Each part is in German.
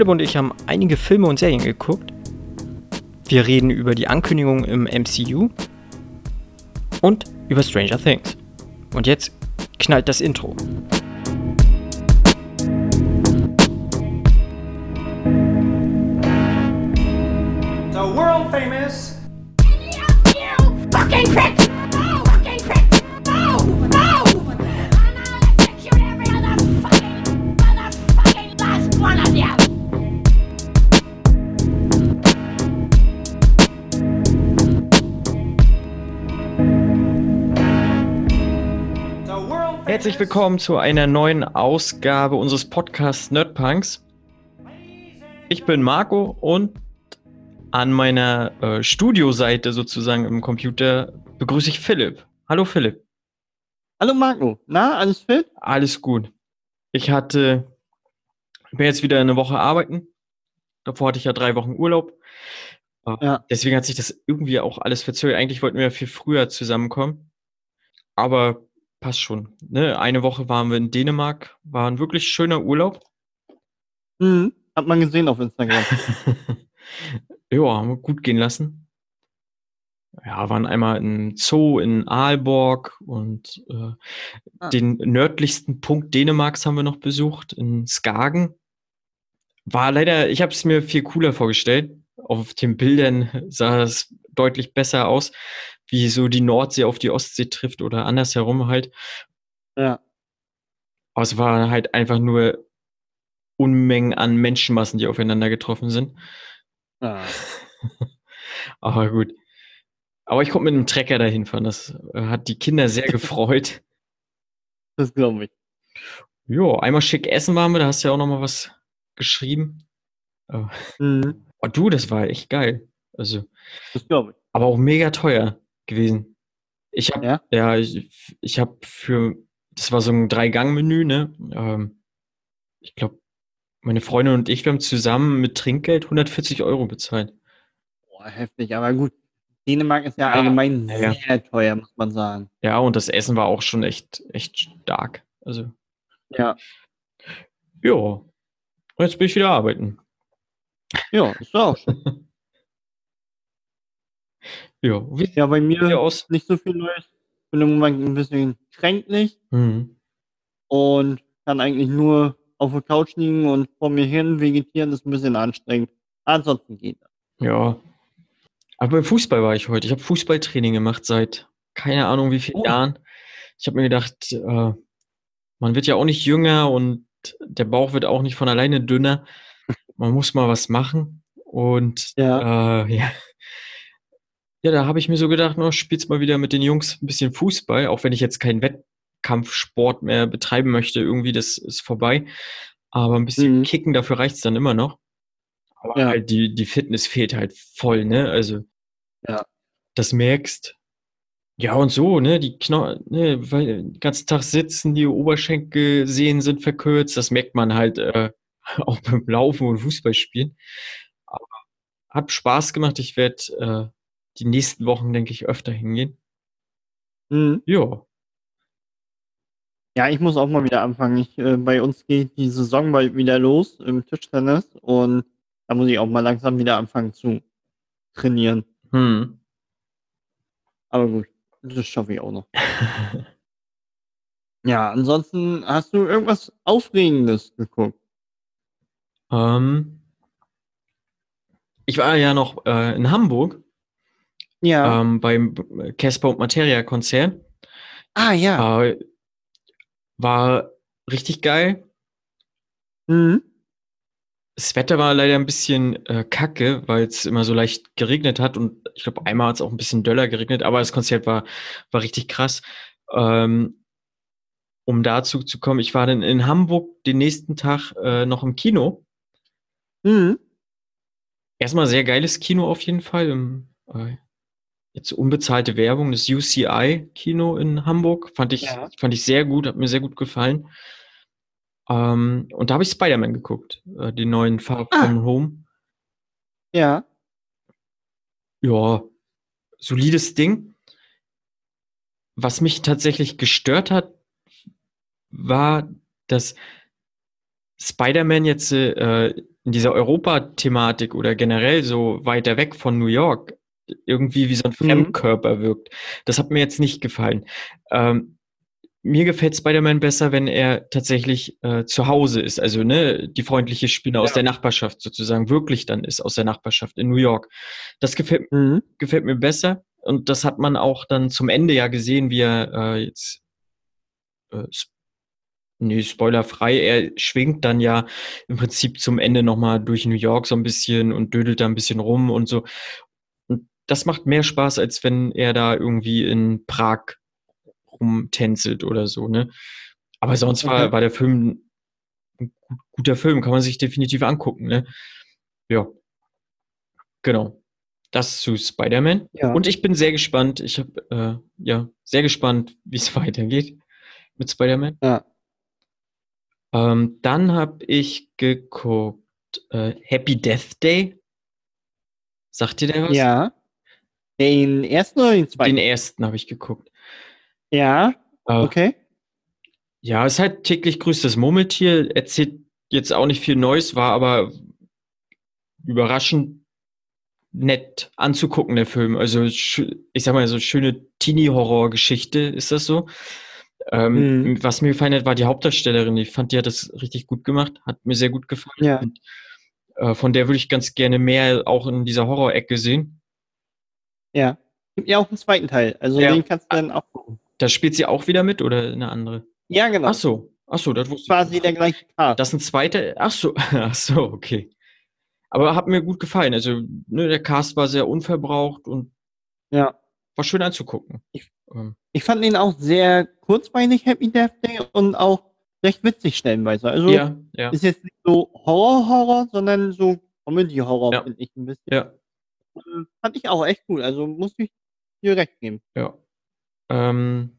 Philipp und ich haben einige Filme und Serien geguckt. Wir reden über die Ankündigung im MCU und über Stranger Things. Und jetzt knallt das Intro. The world famous You fucking prick! Herzlich willkommen zu einer neuen Ausgabe unseres Podcasts Nerdpunks. Ich bin Marco und an meiner äh, Studioseite sozusagen im Computer begrüße ich Philipp. Hallo Philipp. Hallo Marco, na, alles fit? Alles gut. Ich hatte, bin jetzt wieder eine Woche arbeiten. Davor hatte ich ja drei Wochen Urlaub. Äh, Ja. Deswegen hat sich das irgendwie auch alles verzögert. Eigentlich wollten wir viel früher zusammenkommen. Aber passt schon. Ne? Eine Woche waren wir in Dänemark. War ein wirklich schöner Urlaub. Mhm, hat man gesehen auf Instagram. ja, haben wir gut gehen lassen. Ja, waren einmal im Zoo in Aalborg und äh, Ah. den nördlichsten Punkt Dänemarks haben wir noch besucht, in Skagen. War leider, ich habe es mir viel cooler vorgestellt. Auf den Bildern sah es deutlich besser aus, wie so die Nordsee auf die Ostsee trifft oder andersherum halt. ja. Aber es war halt einfach nur Unmengen an Menschenmassen, die aufeinander getroffen sind. Ah. Aber gut. Aber ich konnte mit einem Trecker dahin fahren. Das äh, hat die Kinder sehr gefreut. Das glaube ich. Jo, einmal schick essen waren wir, da hast du ja auch noch mal was geschrieben. Äh, Mhm, Oh, du, das war echt geil. Also, das glaube ich. aber auch mega teuer gewesen. Ich habe Ja? ja, ich, ich habe für das war so ein Drei-Gang-Menü, ne? Ähm, ich glaube, meine Freundin und ich, wir haben zusammen mit Trinkgeld 140 Euro bezahlt. Boah, heftig, aber gut. Dänemark ist ja allgemein ja, sehr teuer, muss man sagen. Ja, und das Essen war auch schon echt, echt stark. Also, Ja. ja. Jetzt bin ich wieder arbeiten. Ja, ist auch schon. Ja, wie Ja, bei mir aus? nicht so viel Neues. Bin im Moment ein bisschen kränklich Mhm. und kann eigentlich nur auf der Couch liegen und vor mir hin vegetieren, ist ein bisschen anstrengend. Ansonsten geht das. Ja. Aber beim Fußball war ich heute. Ich habe Fußballtraining gemacht seit keine Ahnung wie vielen Oh. Jahren. Ich habe mir gedacht, äh, man wird ja auch nicht jünger und der Bauch wird auch nicht von alleine dünner. Man muss mal was machen. Und Ja. äh, ja. Ja, da habe ich mir so gedacht, no, spielst mal wieder mit den Jungs ein bisschen Fußball, auch wenn ich jetzt keinen Wettkampfsport mehr betreiben möchte. Irgendwie, das ist vorbei. Aber ein bisschen Mhm. kicken, dafür reicht's dann immer noch. Aber Ja. halt die, die Fitness fehlt halt voll, ne? Also, Ja. das merkst. Ja, und so, ne? Die Kno ne, weil den ganzen Tag sitzen, die Oberschenkel sehen sind verkürzt. Das merkt man halt äh, auch beim Laufen und Fußballspielen. Aber hat Spaß gemacht. Ich werde äh, die nächsten Wochen, denke ich, öfter hingehen. Mhm. Ja. Ja, ich muss auch mal wieder anfangen. Ich, äh, bei uns geht die Saison bald wieder los im Tischtennis und da muss ich auch mal langsam wieder anfangen zu trainieren. Hm. Aber gut, das schaffe ich auch noch. Ja, ansonsten hast du irgendwas Aufregendes geguckt? ähm, ich war ja noch äh, in Hamburg Ja. ähm, beim Casper und Materia Konzert. ah, ja. Äh, war richtig geil. Mhm. Das Wetter war leider ein bisschen äh, kacke, weil es immer so leicht geregnet hat und ich glaube, einmal hat es auch ein bisschen döller geregnet, aber das Konzert war, war richtig krass. Ähm, um dazu zu kommen, ich war dann in Hamburg den nächsten Tag äh, noch im Kino. Mhm. Erstmal sehr geiles Kino auf jeden Fall. Im, äh, jetzt unbezahlte Werbung, das UCI-Kino in Hamburg. Fand ich, Ja. fand ich sehr gut, hat mir sehr gut gefallen. Ähm, und da habe ich Spider-Man geguckt, äh, den neuen Far Ah. From Home. Ja. Ja, solides Ding. Was mich tatsächlich gestört hat, war, dass Spider-Man jetzt äh, in dieser Europa-Thematik oder generell so weiter weg von New York irgendwie wie so ein Mhm. Fremdkörper wirkt. Das hat mir jetzt nicht gefallen. Ähm, mir gefällt Spider-Man besser, wenn er tatsächlich äh, zu Hause ist, also ne, die freundliche Spinne aus Ja. der Nachbarschaft sozusagen wirklich dann ist, aus der Nachbarschaft in New York. Das gefällt, Mhm. gefällt mir besser und das hat man auch dann zum Ende ja gesehen, wie er äh, jetzt äh, nee, spoilerfrei, er schwingt dann ja im Prinzip zum Ende nochmal durch New York so ein bisschen und dödelt da ein bisschen rum und so. Das macht mehr Spaß, als wenn er da irgendwie in Prag rumtänzelt oder so, ne? Aber sonst war, Okay. war der Film ein gut- guter Film, kann man sich definitiv angucken, ne? Ja. Genau. Das zu Spider-Man. Ja. Und ich bin sehr gespannt. Ich habe äh, ja sehr gespannt, wie es weitergeht mit Spider-Man. Ja. Ähm, dann habe ich geguckt äh, Happy Death Day. Sagt ihr der was? Ja. Den ersten oder den zweiten? Den ersten habe ich geguckt. ja, Äh, okay. Ja, es ist halt täglich grüßt das Murmeltier. Erzählt jetzt auch nicht viel Neues, war aber überraschend nett anzugucken, der Film. Also ich sag mal, so schöne Teenie-Horror-Geschichte ist das so. Ähm, Mhm. Was mir gefallen hat, war die Hauptdarstellerin. Ich fand, die hat das richtig gut gemacht, hat mir sehr gut gefallen. Ja. Und, äh, von der würde ich ganz gerne mehr auch in dieser Horror-Ecke sehen. Ja. Gibt ja auch einen zweiten Teil. Also Ja. den kannst du dann auch gucken. Da spielt sie auch wieder mit oder eine andere? Ja, genau. Ach so, ach so, das wusste ich. Quasi nicht. der gleiche Cast. Das ist ein zweiter. Ach so, ach so, okay. Aber hat mir gut gefallen. Also, ne, der Cast war sehr unverbraucht und ja. war schön anzugucken. Ich- Ähm, Ich fand ihn auch sehr kurzweilig, Happy Death Day, und auch recht witzig stellenweise. Also ja, ja, ist jetzt nicht so Horror-Horror, sondern so Comedy-Horror, Ja. finde ich ein bisschen. ja, Ähm, Fand ich auch echt gut. Also muss ich dir recht geben. ja. Ähm,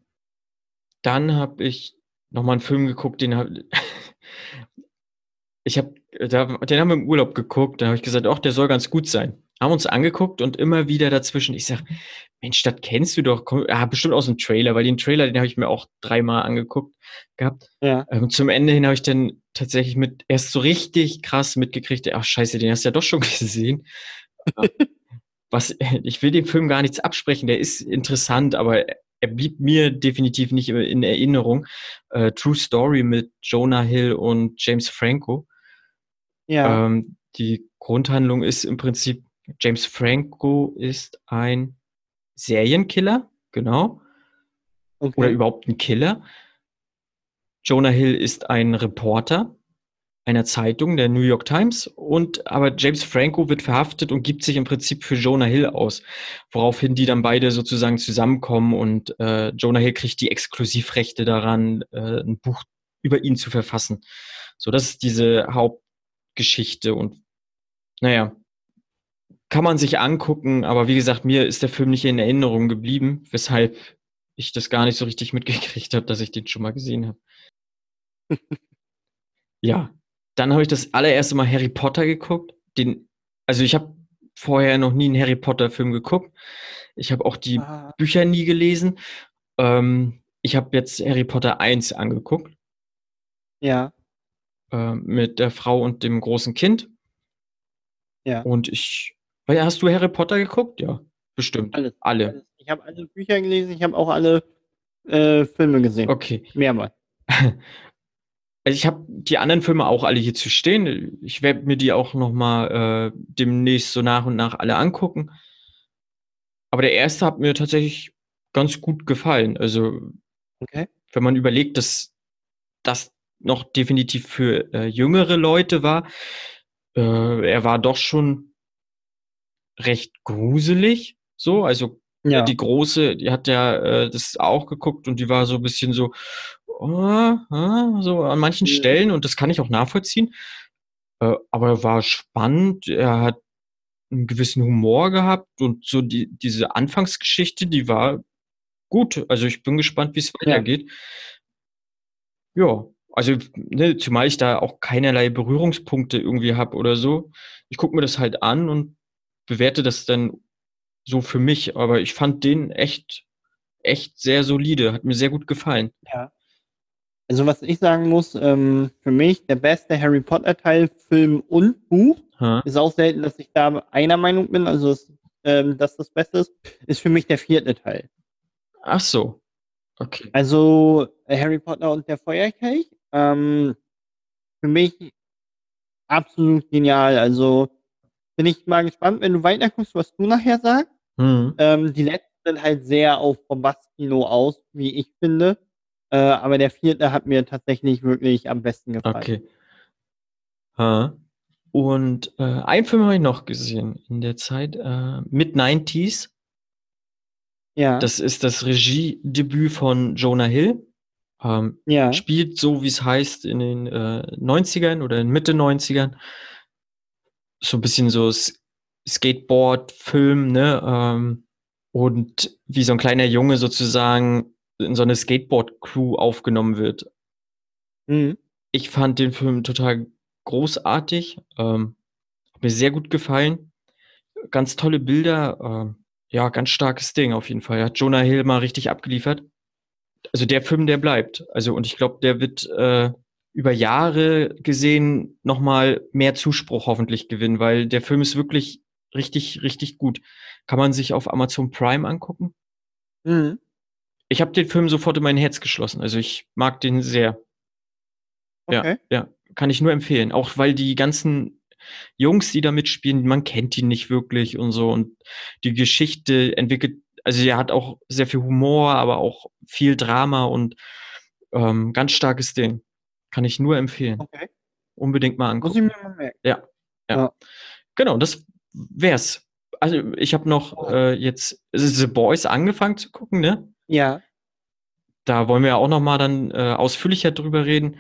dann habe ich nochmal einen Film geguckt, den hab, ich habe, den haben wir im Urlaub geguckt. Da habe ich gesagt, ach, der soll ganz gut sein. Haben uns angeguckt und immer wieder dazwischen. Ich sag, Mensch, das kennst du doch. Komm, ah, bestimmt aus dem Trailer, weil den Trailer, den habe ich mir auch dreimal angeguckt gehabt. Ja. Ähm, zum Ende hin habe ich dann tatsächlich mit erst so richtig krass mitgekriegt, ach scheiße, den hast du ja doch schon gesehen. Was, ich will dem Film gar nichts absprechen, der ist interessant, aber er blieb mir definitiv nicht in Erinnerung. Äh, True Story mit Jonah Hill und James Franco. Ja. Ähm, die Grundhandlung ist im Prinzip, James Franco ist ein Serienkiller, genau okay. oder überhaupt ein Killer. Jonah Hill ist ein Reporter einer Zeitung, der New York Times, und aber James Franco wird verhaftet und gibt sich im Prinzip für Jonah Hill aus, woraufhin die dann beide sozusagen zusammenkommen und äh, Jonah Hill kriegt die Exklusivrechte daran, äh, ein Buch über ihn zu verfassen. So, das ist diese Hauptgeschichte und naja, kann man sich angucken, aber wie gesagt, mir ist der Film nicht in Erinnerung geblieben, weshalb ich das gar nicht so richtig mitgekriegt habe, dass ich den schon mal gesehen habe. ja, dann habe ich das allererste Mal Harry Potter geguckt. Den, also ich habe vorher noch nie einen Harry Potter Film geguckt. Ich habe auch die Ah, Bücher nie gelesen. Ähm, ich habe jetzt Harry Potter 1 angeguckt ja. äh, mit der Frau und dem großen Kind. Ja. Und ich, hast du Harry Potter geguckt? Ja, bestimmt. Alles. Alle. alles. Ich habe alle Bücher gelesen, ich habe auch alle äh, Filme gesehen. Okay. Mehrmals. Also ich habe die anderen Filme auch alle hier zu stehen. Ich werde mir die auch noch mal äh, demnächst so nach und nach alle angucken. Aber der erste hat mir tatsächlich ganz gut gefallen. Also Okay. wenn man überlegt, dass das noch definitiv für äh, jüngere Leute war, äh, er war doch schon recht gruselig. So, also Ja. die große, die hat ja äh, das auch geguckt und die war so ein bisschen so, oh, ah, so an manchen Mhm. Stellen und das kann ich auch nachvollziehen. Äh, aber er war spannend, er hat einen gewissen Humor gehabt und so die, diese Anfangsgeschichte, die war gut. Also ich bin gespannt, wie es Ja. weitergeht. Ja, also ne, zumal ich da auch keinerlei Berührungspunkte irgendwie habe oder so. Ich gucke mir das halt an und bewerte das dann so für mich. Aber ich fand den echt, echt sehr solide. Hat mir sehr gut gefallen. Ja. Also was ich sagen muss, ähm, für mich der beste Harry Potter Teil, Film und Buch, Ha? ist auch selten, dass ich da einer Meinung bin, also dass, ähm, dass das Beste ist, ist für mich der vierte Teil. Ach so. Okay. Also Harry Potter und der Feuerkelch, ähm, für mich absolut genial. Also bin ich mal gespannt, wenn du weiter guckst, was du nachher sagst. Hm. Ähm, die letzten sind halt sehr auf Bombast-Kino aus, wie ich finde. Äh, aber der vierte hat mir tatsächlich wirklich am besten gefallen. Okay. Ha. Und äh, einen Film habe ich noch gesehen in der Zeit, äh, Mid-90s. Ja, Das ist das Regiedebüt von Jonah Hill. Ähm, ja, spielt so, wie es heißt, in den äh, 90ern oder in Mitte 90ern. So ein bisschen so Skateboard-Film, ne? Ähm, und wie so ein kleiner Junge sozusagen in so eine Skateboard-Crew aufgenommen wird. mhm. Ich fand den Film total großartig. Ähm, hat mir sehr gut gefallen. Ganz tolle Bilder. Ähm, ja, ganz starkes Ding auf jeden Fall. Hat Jonah Hill mal richtig abgeliefert. Also der Film, der bleibt. Also und ich glaube, der wird äh, über Jahre gesehen nochmal mehr Zuspruch hoffentlich gewinnen, weil der Film ist wirklich richtig, richtig gut. Kann man sich auf Amazon Prime angucken. Mhm. Ich habe den Film sofort in mein Herz geschlossen. Also ich mag den sehr. Okay. Ja, kann ich nur empfehlen. Auch weil die ganzen Jungs, die da mitspielen, man kennt die nicht wirklich und so. Und die Geschichte entwickelt, also er hat auch sehr viel Humor, aber auch viel Drama und ähm, ganz starkes Ding. Kann ich nur empfehlen. Okay. Unbedingt mal Muss ich angucken. mir mal merken. Ja, ja. Ja. Genau, das wär's. Also ich habe noch äh, jetzt The Boys angefangen zu gucken, ne? Ja, Da wollen wir ja auch noch mal dann äh, ausführlicher drüber reden.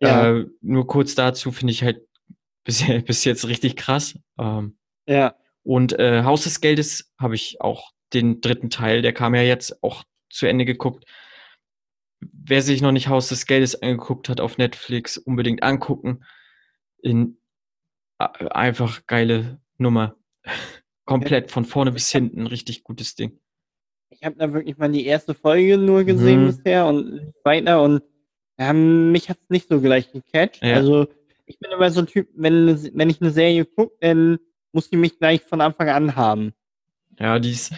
ja, Äh, nur kurz dazu finde ich halt bis, bis jetzt richtig krass. Ähm, ja. und äh, Haus des Geldes habe ich auch den dritten Teil, der kam ja jetzt auch zu Ende geguckt. Wer sich noch nicht Haus des Geldes angeguckt hat auf Netflix, unbedingt angucken. In einfach geile Nummer. Komplett von vorne bis hinten, richtig gutes Ding. Ich habe da wirklich mal die erste Folge nur gesehen Mhm. bisher und weiter und ähm, mich hat's nicht so gleich gecatcht. Ja. Also ich bin immer so ein Typ, wenn, wenn ich eine Serie gucke, dann muss die mich gleich von Anfang an haben. Ja, die ist,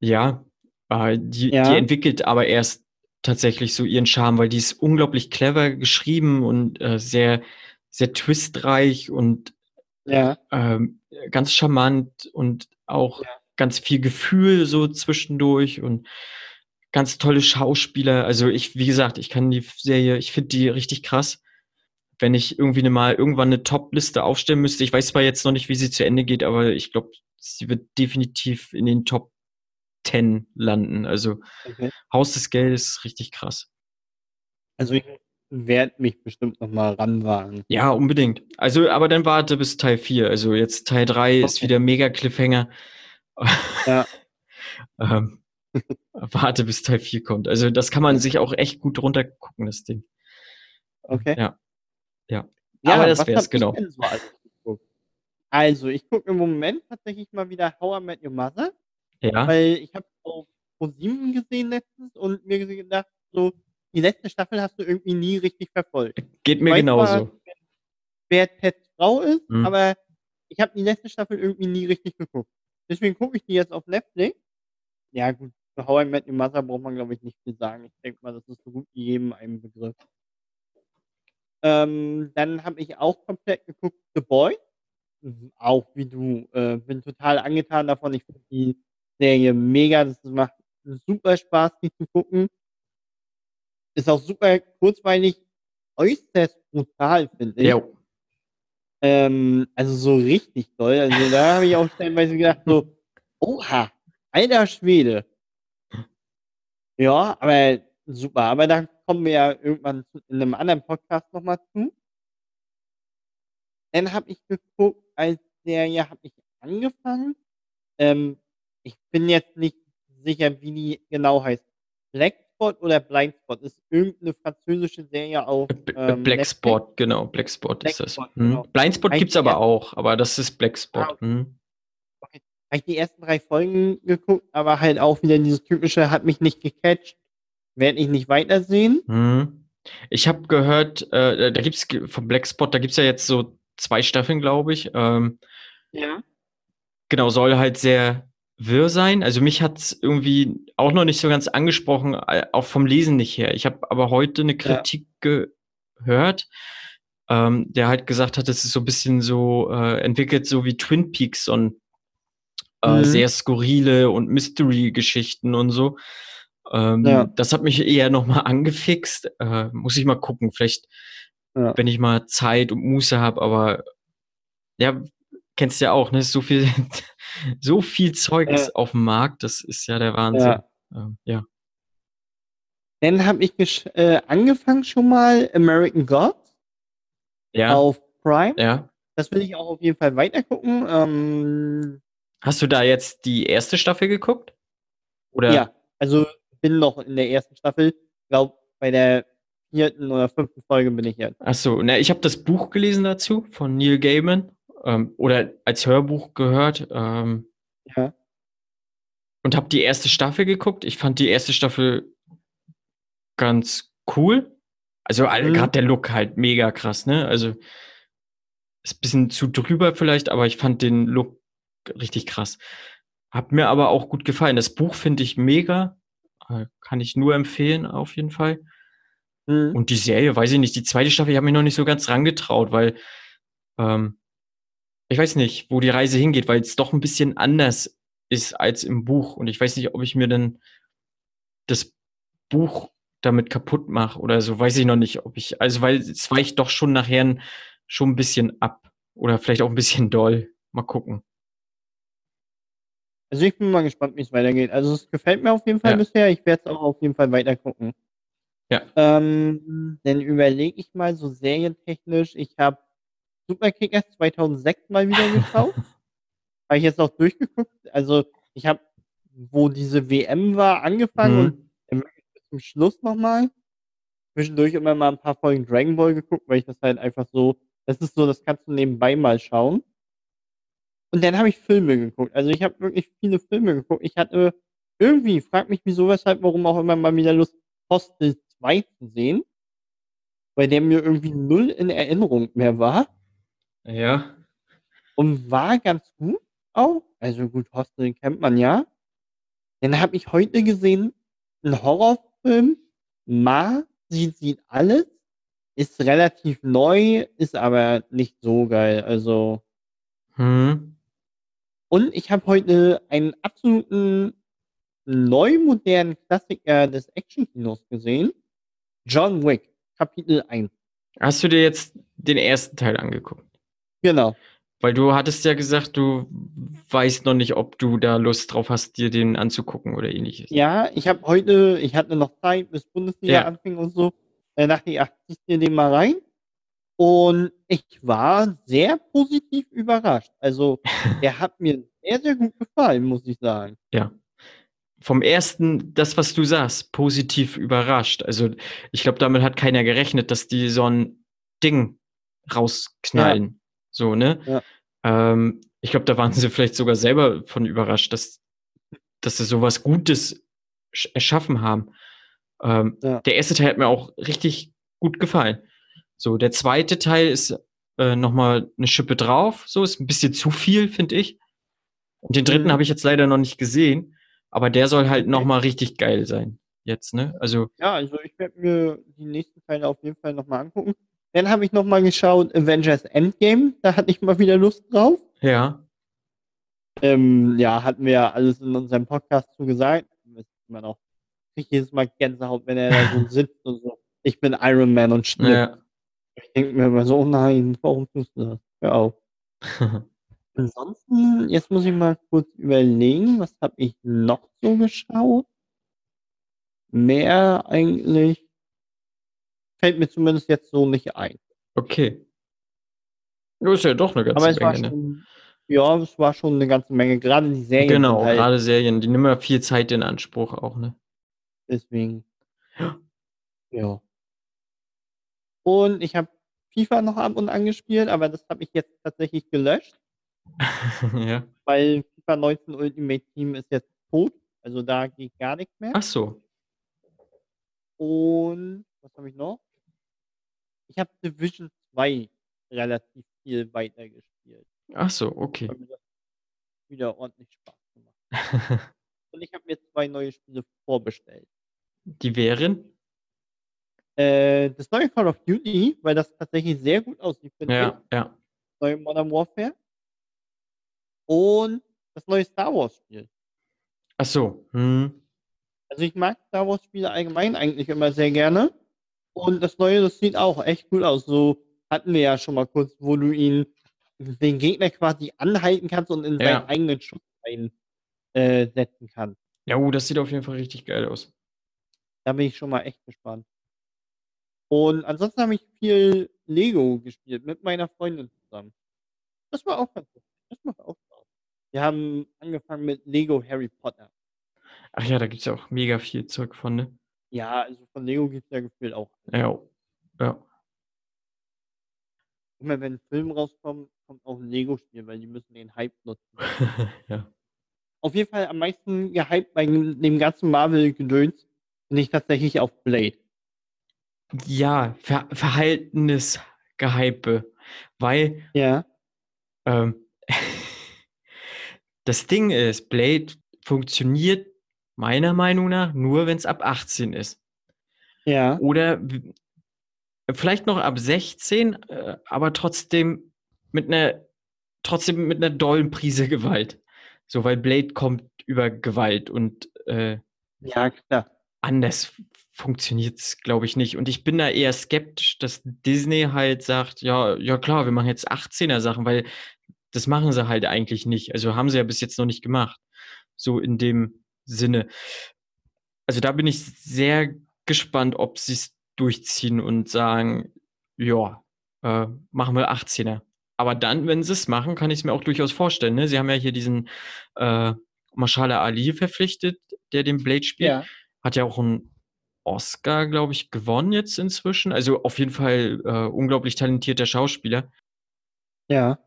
ja, äh, die, Ja. die entwickelt aber erst tatsächlich so ihren Charme, weil die ist unglaublich clever geschrieben und äh, sehr, sehr twistreich und Ja, ähm, ganz charmant und auch Ja. ganz viel Gefühl so zwischendurch und ganz tolle Schauspieler. Also ich, wie gesagt, ich kann die Serie, ich finde die richtig krass. Wenn ich irgendwie ne mal irgendwann eine Top-Liste aufstellen müsste, ich weiß zwar jetzt noch nicht, wie sie zu Ende geht, aber ich glaube, sie wird definitiv in den Top 10 landen. Also okay. Haus des Geldes ist richtig krass. Also ich werde mich bestimmt noch mal ranwagen. Ja, unbedingt. Also, aber dann warte bis Teil 4. Also jetzt Teil 3 ist Okay. wieder mega Cliffhanger. Ja. ähm, warte bis Teil 4 kommt. Also das kann man sich auch echt gut runtergucken, das Ding. Okay. Ja. Ja. Aber das wär's, hab genau. So? Also, ich gucke im Moment tatsächlich mal wieder How I Met Your Mother, Ja. weil ich habe auf ProSieben gesehen letztens und mir gedacht, so, die letzte Staffel hast du irgendwie nie richtig verfolgt. Geht Ich mir weiß genauso. zwar, Wer Teds Frau ist, Mhm. aber ich habe die letzte Staffel irgendwie nie richtig geguckt. Deswegen gucke ich die jetzt auf Netflix. Ja, gut, für How I Met Your Mother braucht man, glaube ich, nicht viel sagen. Ich denke mal, das ist so gut wie jedem ein Begriff. Ähm, dann habe ich auch komplett geguckt The Boy. Mhm, Auch wie du. Äh, bin total angetan davon. Ich finde die Serie mega. Das macht super Spaß, die zu gucken. Ist auch super kurzweilig, äußerst brutal, finde ich. Ja. Ähm, also so richtig toll. Also da habe ich auch stellenweise gedacht, so, oha, alter Schwede. Ja, aber super. Aber da kommen wir ja irgendwann in einem anderen Podcast nochmal zu. Dann habe ich geguckt, als Serie habe ich angefangen. Ähm, ich bin jetzt nicht sicher, wie die genau heißt. Blackspot oder Blindspot ist irgendeine französische Serie auf B- ähm, Blackspot, genau. Blackspot ist das. Blackspot, Hm. genau. Blindspot Eigentlich gibt's aber auch, aber das ist Blackspot. Ah, okay. Hm. habe ich die ersten drei Folgen geguckt, aber halt auch wieder dieses typische, hat mich nicht gecatcht, werde ich nicht weitersehen. Hm. Ich habe gehört, äh, da gibt's ge- vom Blackspot, da gibt's ja jetzt so zwei Staffeln, glaube ich. Ähm, Ja. genau, soll halt sehr wirr sein. Also mich hat's irgendwie auch noch nicht so ganz angesprochen, äh, auch vom Lesen nicht her. Ich habe aber heute eine Kritik gehört, ähm, der halt gesagt hat, es ist so ein bisschen so äh, entwickelt, so wie Twin Peaks, so ein äh, Mhm. sehr skurrile und Mystery-Geschichten und so. Ähm, Ja. Das hat mich eher nochmal angefixt. Äh, muss ich mal gucken, vielleicht, Ja. wenn ich mal Zeit und Muße habe, aber ja, kennst ja auch, ne? ist So viel, so viel Zeugs Ja. auf dem Markt, das ist ja der Wahnsinn. Ja. Ähm, ja. Dann habe ich äh, angefangen schon mal American Gods Ja. auf Prime. ja. Das will ich auch auf jeden Fall weitergucken. Ähm, Hast du da jetzt die erste Staffel geguckt? Oder? ja, also bin noch in der ersten Staffel. Glaub, bei der vierten oder fünften Folge bin ich jetzt. Ach so, na, ich habe das Buch gelesen dazu von Neil Gaiman ähm, oder als Hörbuch gehört ähm, Ja. und habe die erste Staffel geguckt. Ich fand die erste Staffel ganz cool. Also Mhm. gerade der Look halt mega krass, ne? Also ist ein bisschen zu drüber vielleicht, aber ich fand den Look richtig krass. Hat mir aber auch gut gefallen. Das Buch finde ich mega. Äh, Kann ich nur empfehlen, auf jeden Fall. Mhm. Und die Serie, weiß ich nicht, die zweite Staffel, ich habe mich noch nicht so ganz rangetraut, weil ähm, ich weiß nicht, wo die Reise hingeht, weil es doch ein bisschen anders ist als im Buch. Und ich weiß nicht, ob ich mir dann das Buch damit kaputt mache oder so, weiß ich noch nicht, ob ich, also weil es weicht doch schon nachher schon ein bisschen ab oder vielleicht auch ein bisschen doll. Mal gucken. Also ich bin mal gespannt, wie es weitergeht. Also es gefällt mir auf jeden Fall Ja. bisher. Ich werde es auch auf jeden Fall weiter gucken. Ja. Ähm, dann überlege ich mal so serientechnisch. Ich habe Superkickers 2006 mal wieder geschaut. habe ich jetzt auch durchgeguckt. Also ich habe, wo diese WM war, angefangen Mhm. und zum Schluss nochmal. Zwischendurch immer mal ein paar Folgen Dragon Ball geguckt, weil ich das halt einfach so, das ist so, das kannst du nebenbei mal schauen. Und dann habe ich Filme geguckt. Also ich habe wirklich viele Filme geguckt. Ich hatte irgendwie, frag mich wieso, weshalb, warum auch immer mal wieder Lust, Hostel 2 zu sehen. Weil der mir irgendwie null in Erinnerung mehr war. Ja. Und war ganz gut auch. Also gut, Hostel kennt man ja. Dann habe ich heute gesehen, einen Horrorfilm. Ma, sie sieht alles. Ist relativ neu, ist aber nicht so geil. Also Hm. Und ich habe heute einen absoluten neu modernen Klassiker des Actionkinos gesehen. John Wick, Kapitel 1. Hast du dir jetzt den ersten Teil angeguckt? Genau. Weil du hattest ja gesagt, du weißt noch nicht, ob du da Lust drauf hast, dir den anzugucken oder ähnliches. Ja, ich habe heute, ich hatte noch Zeit, bis Bundesliga Ja. anfing und so. Da dachte ich, ach, zieh dir den mal rein. Und ich war sehr positiv überrascht. Also, der hat mir sehr, sehr gut gefallen, muss ich sagen. Ja. Vom ersten, das, was du sagst, positiv überrascht. Also, ich glaube, damit hat keiner gerechnet, dass die so ein Ding rausknallen. So, ne? Ja. Ähm, ich glaube, da waren sie vielleicht sogar selber von überrascht, dass, dass sie sowas Gutes sch- erschaffen haben. Ähm, Ja. Der erste Teil hat mir auch richtig gut gefallen. So, der zweite Teil ist äh, nochmal eine Schippe drauf. So, ist ein bisschen zu viel, finde ich. Und den dritten Mhm. habe ich jetzt leider noch nicht gesehen. Aber der soll halt Okay. nochmal richtig geil sein. Jetzt, ne? Also, Ja, also ich werde mir die nächsten Teile auf jeden Fall nochmal angucken. Dann habe ich nochmal geschaut, Avengers Endgame. Da hatte ich mal wieder Lust drauf. ja. Ähm, ja, hatten wir ja alles in unserem Podcast zu gesagt. Ist immer noch krieg jedes Mal Gänsehaut, wenn er da so sitzt und so. Ich bin Iron Man und Schnitt. ja. Ich denke mir immer so, oh nein, warum tust du das? Hör auf. Ansonsten, jetzt muss ich mal kurz überlegen, was habe ich noch so geschaut? Mehr eigentlich fällt mir zumindest jetzt so nicht ein. okay. Das ist ja doch eine ganze Aber es war Menge, ne? schon, ja, es war schon eine ganze Menge. Gerade die Serien Genau, halt gerade Serien, die nehmen ja viel Zeit in Anspruch auch, ne? deswegen. Ja. Und ich habe FIFA noch ab und an gespielt, aber das habe ich jetzt tatsächlich gelöscht, ja. weil FIFA 19 Ultimate Team ist jetzt tot. Also da geht gar nichts mehr. Ach so. Und was habe ich noch? Ich habe Division 2 relativ viel weitergespielt. Ach so, okay. Wieder ordentlich Spaß gemacht. Und ich habe mir zwei neue Spiele vorbestellt. Die wären? Äh, das neue Call of Duty, weil das tatsächlich sehr gut aussieht, finde ich. Ja, ja. Neue Modern Warfare. Und das neue Star Wars Spiel. Ach so. Hm. Also ich mag Star Wars Spiele allgemein eigentlich immer sehr gerne. Und das neue, das sieht auch echt gut aus. So hatten wir ja schon mal kurz, wo du ihn, den Gegner quasi anhalten kannst und in Ja. seinen eigenen Schutz einsetzen äh, setzen kannst. Ja, oh, das sieht auf jeden Fall richtig geil aus. Da bin ich schon mal echt gespannt. Und ansonsten habe ich viel Lego gespielt mit meiner Freundin zusammen. Das war auch ganz gut. Das macht auch Spaß. Wir haben angefangen mit Lego Harry Potter. Ach ja, da gibt's ja auch mega viel Zeug von, ne? Ja, also von Lego gibt es ja gefühlt auch. Ja. Ja. Immer wenn ein Film rauskommt, kommt auch ein Lego-Spiel, weil die müssen den Hype nutzen. ja. Auf jeden Fall am meisten gehypt bei dem ganzen Marvel-Gedöns bin ich tatsächlich auf Blade. Ja, ver verhaltenes Gehype. Weil Ja. ähm, das Ding ist, Blade funktioniert meiner Meinung nach nur, wenn es ab 18 ist. Ja. Oder vielleicht noch ab 16, äh, aber trotzdem mit einer trotzdem mit einer dollen Prise Gewalt. So, weil Blade kommt über Gewalt und äh, Ja, klar. anders funktioniert es, glaube ich, nicht. Und ich bin da eher skeptisch, dass Disney halt sagt, ja, ja klar, wir machen jetzt 18er Sachen, weil das machen sie halt eigentlich nicht. Also haben sie ja bis jetzt noch nicht gemacht. So in dem Sinne. Also da bin ich sehr gespannt, ob sie es durchziehen und sagen, ja, äh, machen wir 18er. Aber dann, wenn sie es machen, kann ich es mir auch durchaus vorstellen. Ne? Sie haben ja hier diesen äh, Mashallah Ali verpflichtet, der den Blade spielt Ja. hat ja auch einen Oscar, glaube ich, gewonnen jetzt inzwischen. Also auf jeden Fall äh, unglaublich talentierter Schauspieler. Ja.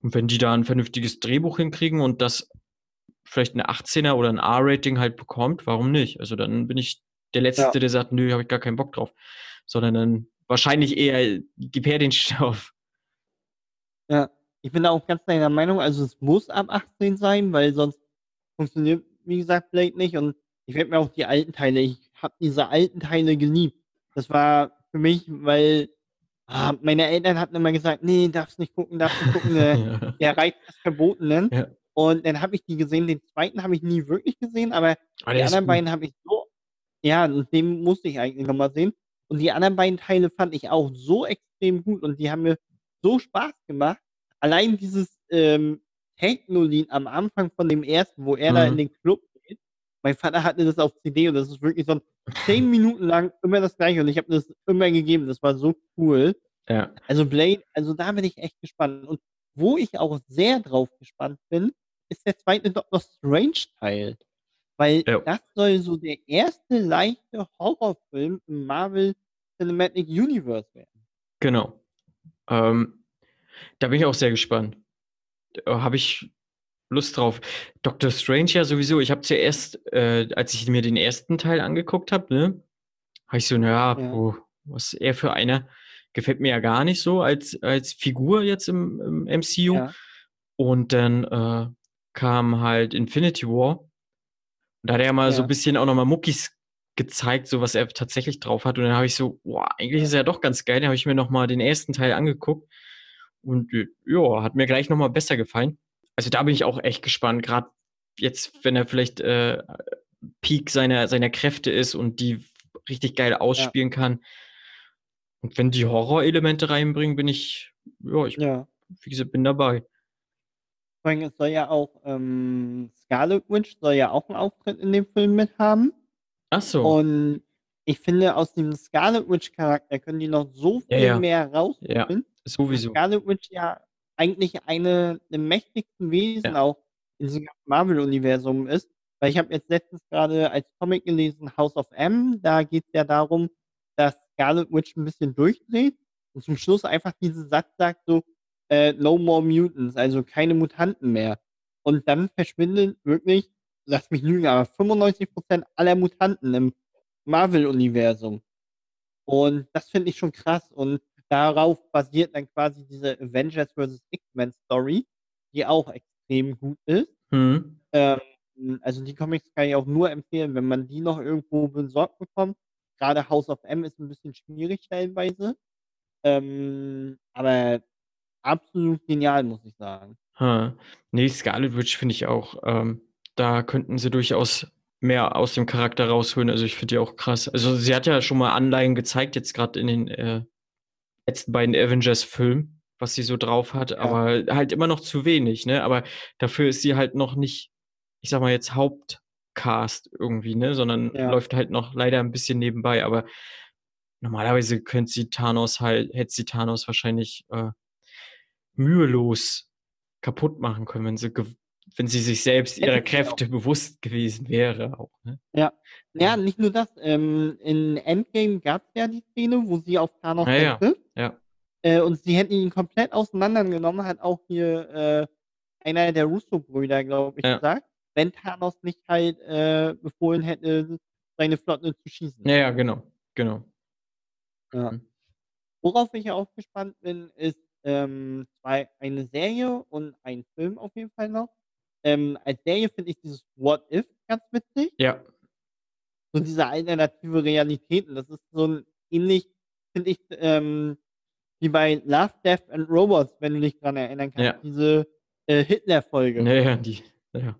Und wenn die da ein vernünftiges Drehbuch hinkriegen und das vielleicht ein 18er oder ein R-Rating halt bekommt, warum nicht? Also dann bin ich der Letzte, Ja. der sagt, nö, habe ich gar keinen Bock drauf. Sondern dann wahrscheinlich eher, gib her den Stoff. Ja. Ich bin da auch ganz deiner Meinung, also es muss ab 18 sein, weil sonst funktioniert, wie gesagt, Blade nicht. Und ich werde mir auch die alten Teile, ich habe diese alten Teile geliebt. Das war für mich, weil ah, meine Eltern hatten immer gesagt, nee, darfst nicht gucken, darfst nicht gucken, äh, ja. der Reiz des Verbotenen. Ja. Und dann habe ich die gesehen, den zweiten habe ich nie wirklich gesehen, aber Aber die der ist anderen gut. beiden habe ich so, ja, und den musste ich eigentlich nochmal sehen. Und die anderen beiden Teile fand ich auch so extrem gut und die haben mir so Spaß gemacht. Allein dieses ähm, Techno-Lied am Anfang von dem ersten, wo er da in Mhm. den Club geht. Mein Vater hatte das auf CD und das ist wirklich so ein zehn Minuten lang immer das gleiche und ich habe das immer gegeben. Das war so cool. Ja. Also Blade, also da bin ich echt gespannt. Und wo ich auch sehr drauf gespannt bin, ist der zweite Doctor Strange Teil. Weil Ja. das soll so der erste leichte Horrorfilm im Marvel Cinematic Universe werden. Genau. Ähm, da bin ich auch sehr gespannt. Habe ich Lust drauf. Doctor Strange ja sowieso. Ich habe zuerst, äh, als ich mir den ersten Teil angeguckt habe, ne, habe ich so, naja, Ja. puh, was ist er für einer? Gefällt mir ja gar nicht so als, als Figur jetzt im, im MCU. Ja. Und dann äh, kam halt Infinity War. Und da hat er ja mal so Ja. ein bisschen auch nochmal Muckis gezeigt, so was er tatsächlich drauf hat. Und dann habe ich so, boah, eigentlich ist er ja doch ganz geil. Dann habe ich mir nochmal den ersten Teil angeguckt. Und ja, hat mir gleich nochmal besser gefallen. Also da bin ich auch echt gespannt. Gerade jetzt, wenn er vielleicht äh, Peak seiner, seiner Kräfte ist und die richtig geil ausspielen kann. Und wenn die Horrorelemente reinbringen, bin ich, ja, ich, Ja. wie gesagt, bin dabei. Vor allem, es soll ja auch, ähm, Scarlet Witch soll ja auch einen Auftritt in dem Film mit haben. Ach so. Und ich finde, aus dem Scarlet Witch Charakter können die noch so Ja, viel ja. mehr rausholen. Sowieso. Scarlet Witch ja eigentlich eine der mächtigsten Wesen Ja. auch in diesem Marvel-Universum ist. Weil ich habe jetzt letztens gerade als Comic gelesen House of M. Da geht es ja darum, dass Scarlet Witch ein bisschen durchdreht und zum Schluss einfach diesen Satz sagt so, äh, no more mutants, also keine Mutanten mehr. Und dann verschwinden wirklich, lass mich lügen, aber 95% aller Mutanten im Marvel-Universum. Und das finde ich schon krass. Und darauf basiert dann quasi diese Avengers vs. X-Men Story, die auch extrem gut ist. Mhm. Ähm, also die Comics kann ich auch nur empfehlen, wenn man die noch irgendwo besorgt bekommt. Gerade House of M ist ein bisschen schwierig stellenweise. Ähm, aber absolut genial, muss ich sagen. Ha. Nee, Scarlet Witch finde ich auch, ähm, da könnten sie durchaus mehr aus dem Charakter rausholen. Also ich finde die auch krass. Also sie hat ja schon mal Anleihen gezeigt, jetzt gerade in den äh, letzten beiden Avengers-Filmen, was sie so drauf hat, Ja. aber halt immer noch zu wenig, ne? Aber dafür ist sie halt noch nicht, ich sag mal jetzt Hauptcast irgendwie, ne? Sondern Ja. läuft halt noch leider ein bisschen nebenbei. Aber normalerweise könnte sie Thanos halt, hätte sie Thanos wahrscheinlich äh, mühelos kaputt machen können, wenn sie, wenn sie sich selbst ihrer. Kräfte bewusst gewesen wäre. Auch, ne? Ja. Ja, Ja. nicht nur das. Ähm, in Endgame gab es ja die Szene, wo sie auf Thanos Ja, ja. Ja. Äh, und sie hätten ihn komplett auseinandergenommen, hat auch hier äh, einer der Russo-Brüder, glaube ich, Ja. gesagt, wenn Thanos nicht halt äh, befohlen hätte, seine Flotte zu schießen. Ja, ja, genau. Genau. Ja. Mhm. Worauf ich auch gespannt bin, ist ähm, zwei, eine Serie und ein Film auf jeden Fall noch. Ähm, als Serie finde ich dieses What If ganz witzig. Ja. So diese alternative Realitäten. Das ist so ein ähnlich, finde ich, ähm, wie bei Love, Death and Robots, wenn du dich dran erinnern kannst. Ja. Diese äh, Hitler-Folge. Naja, die, ja,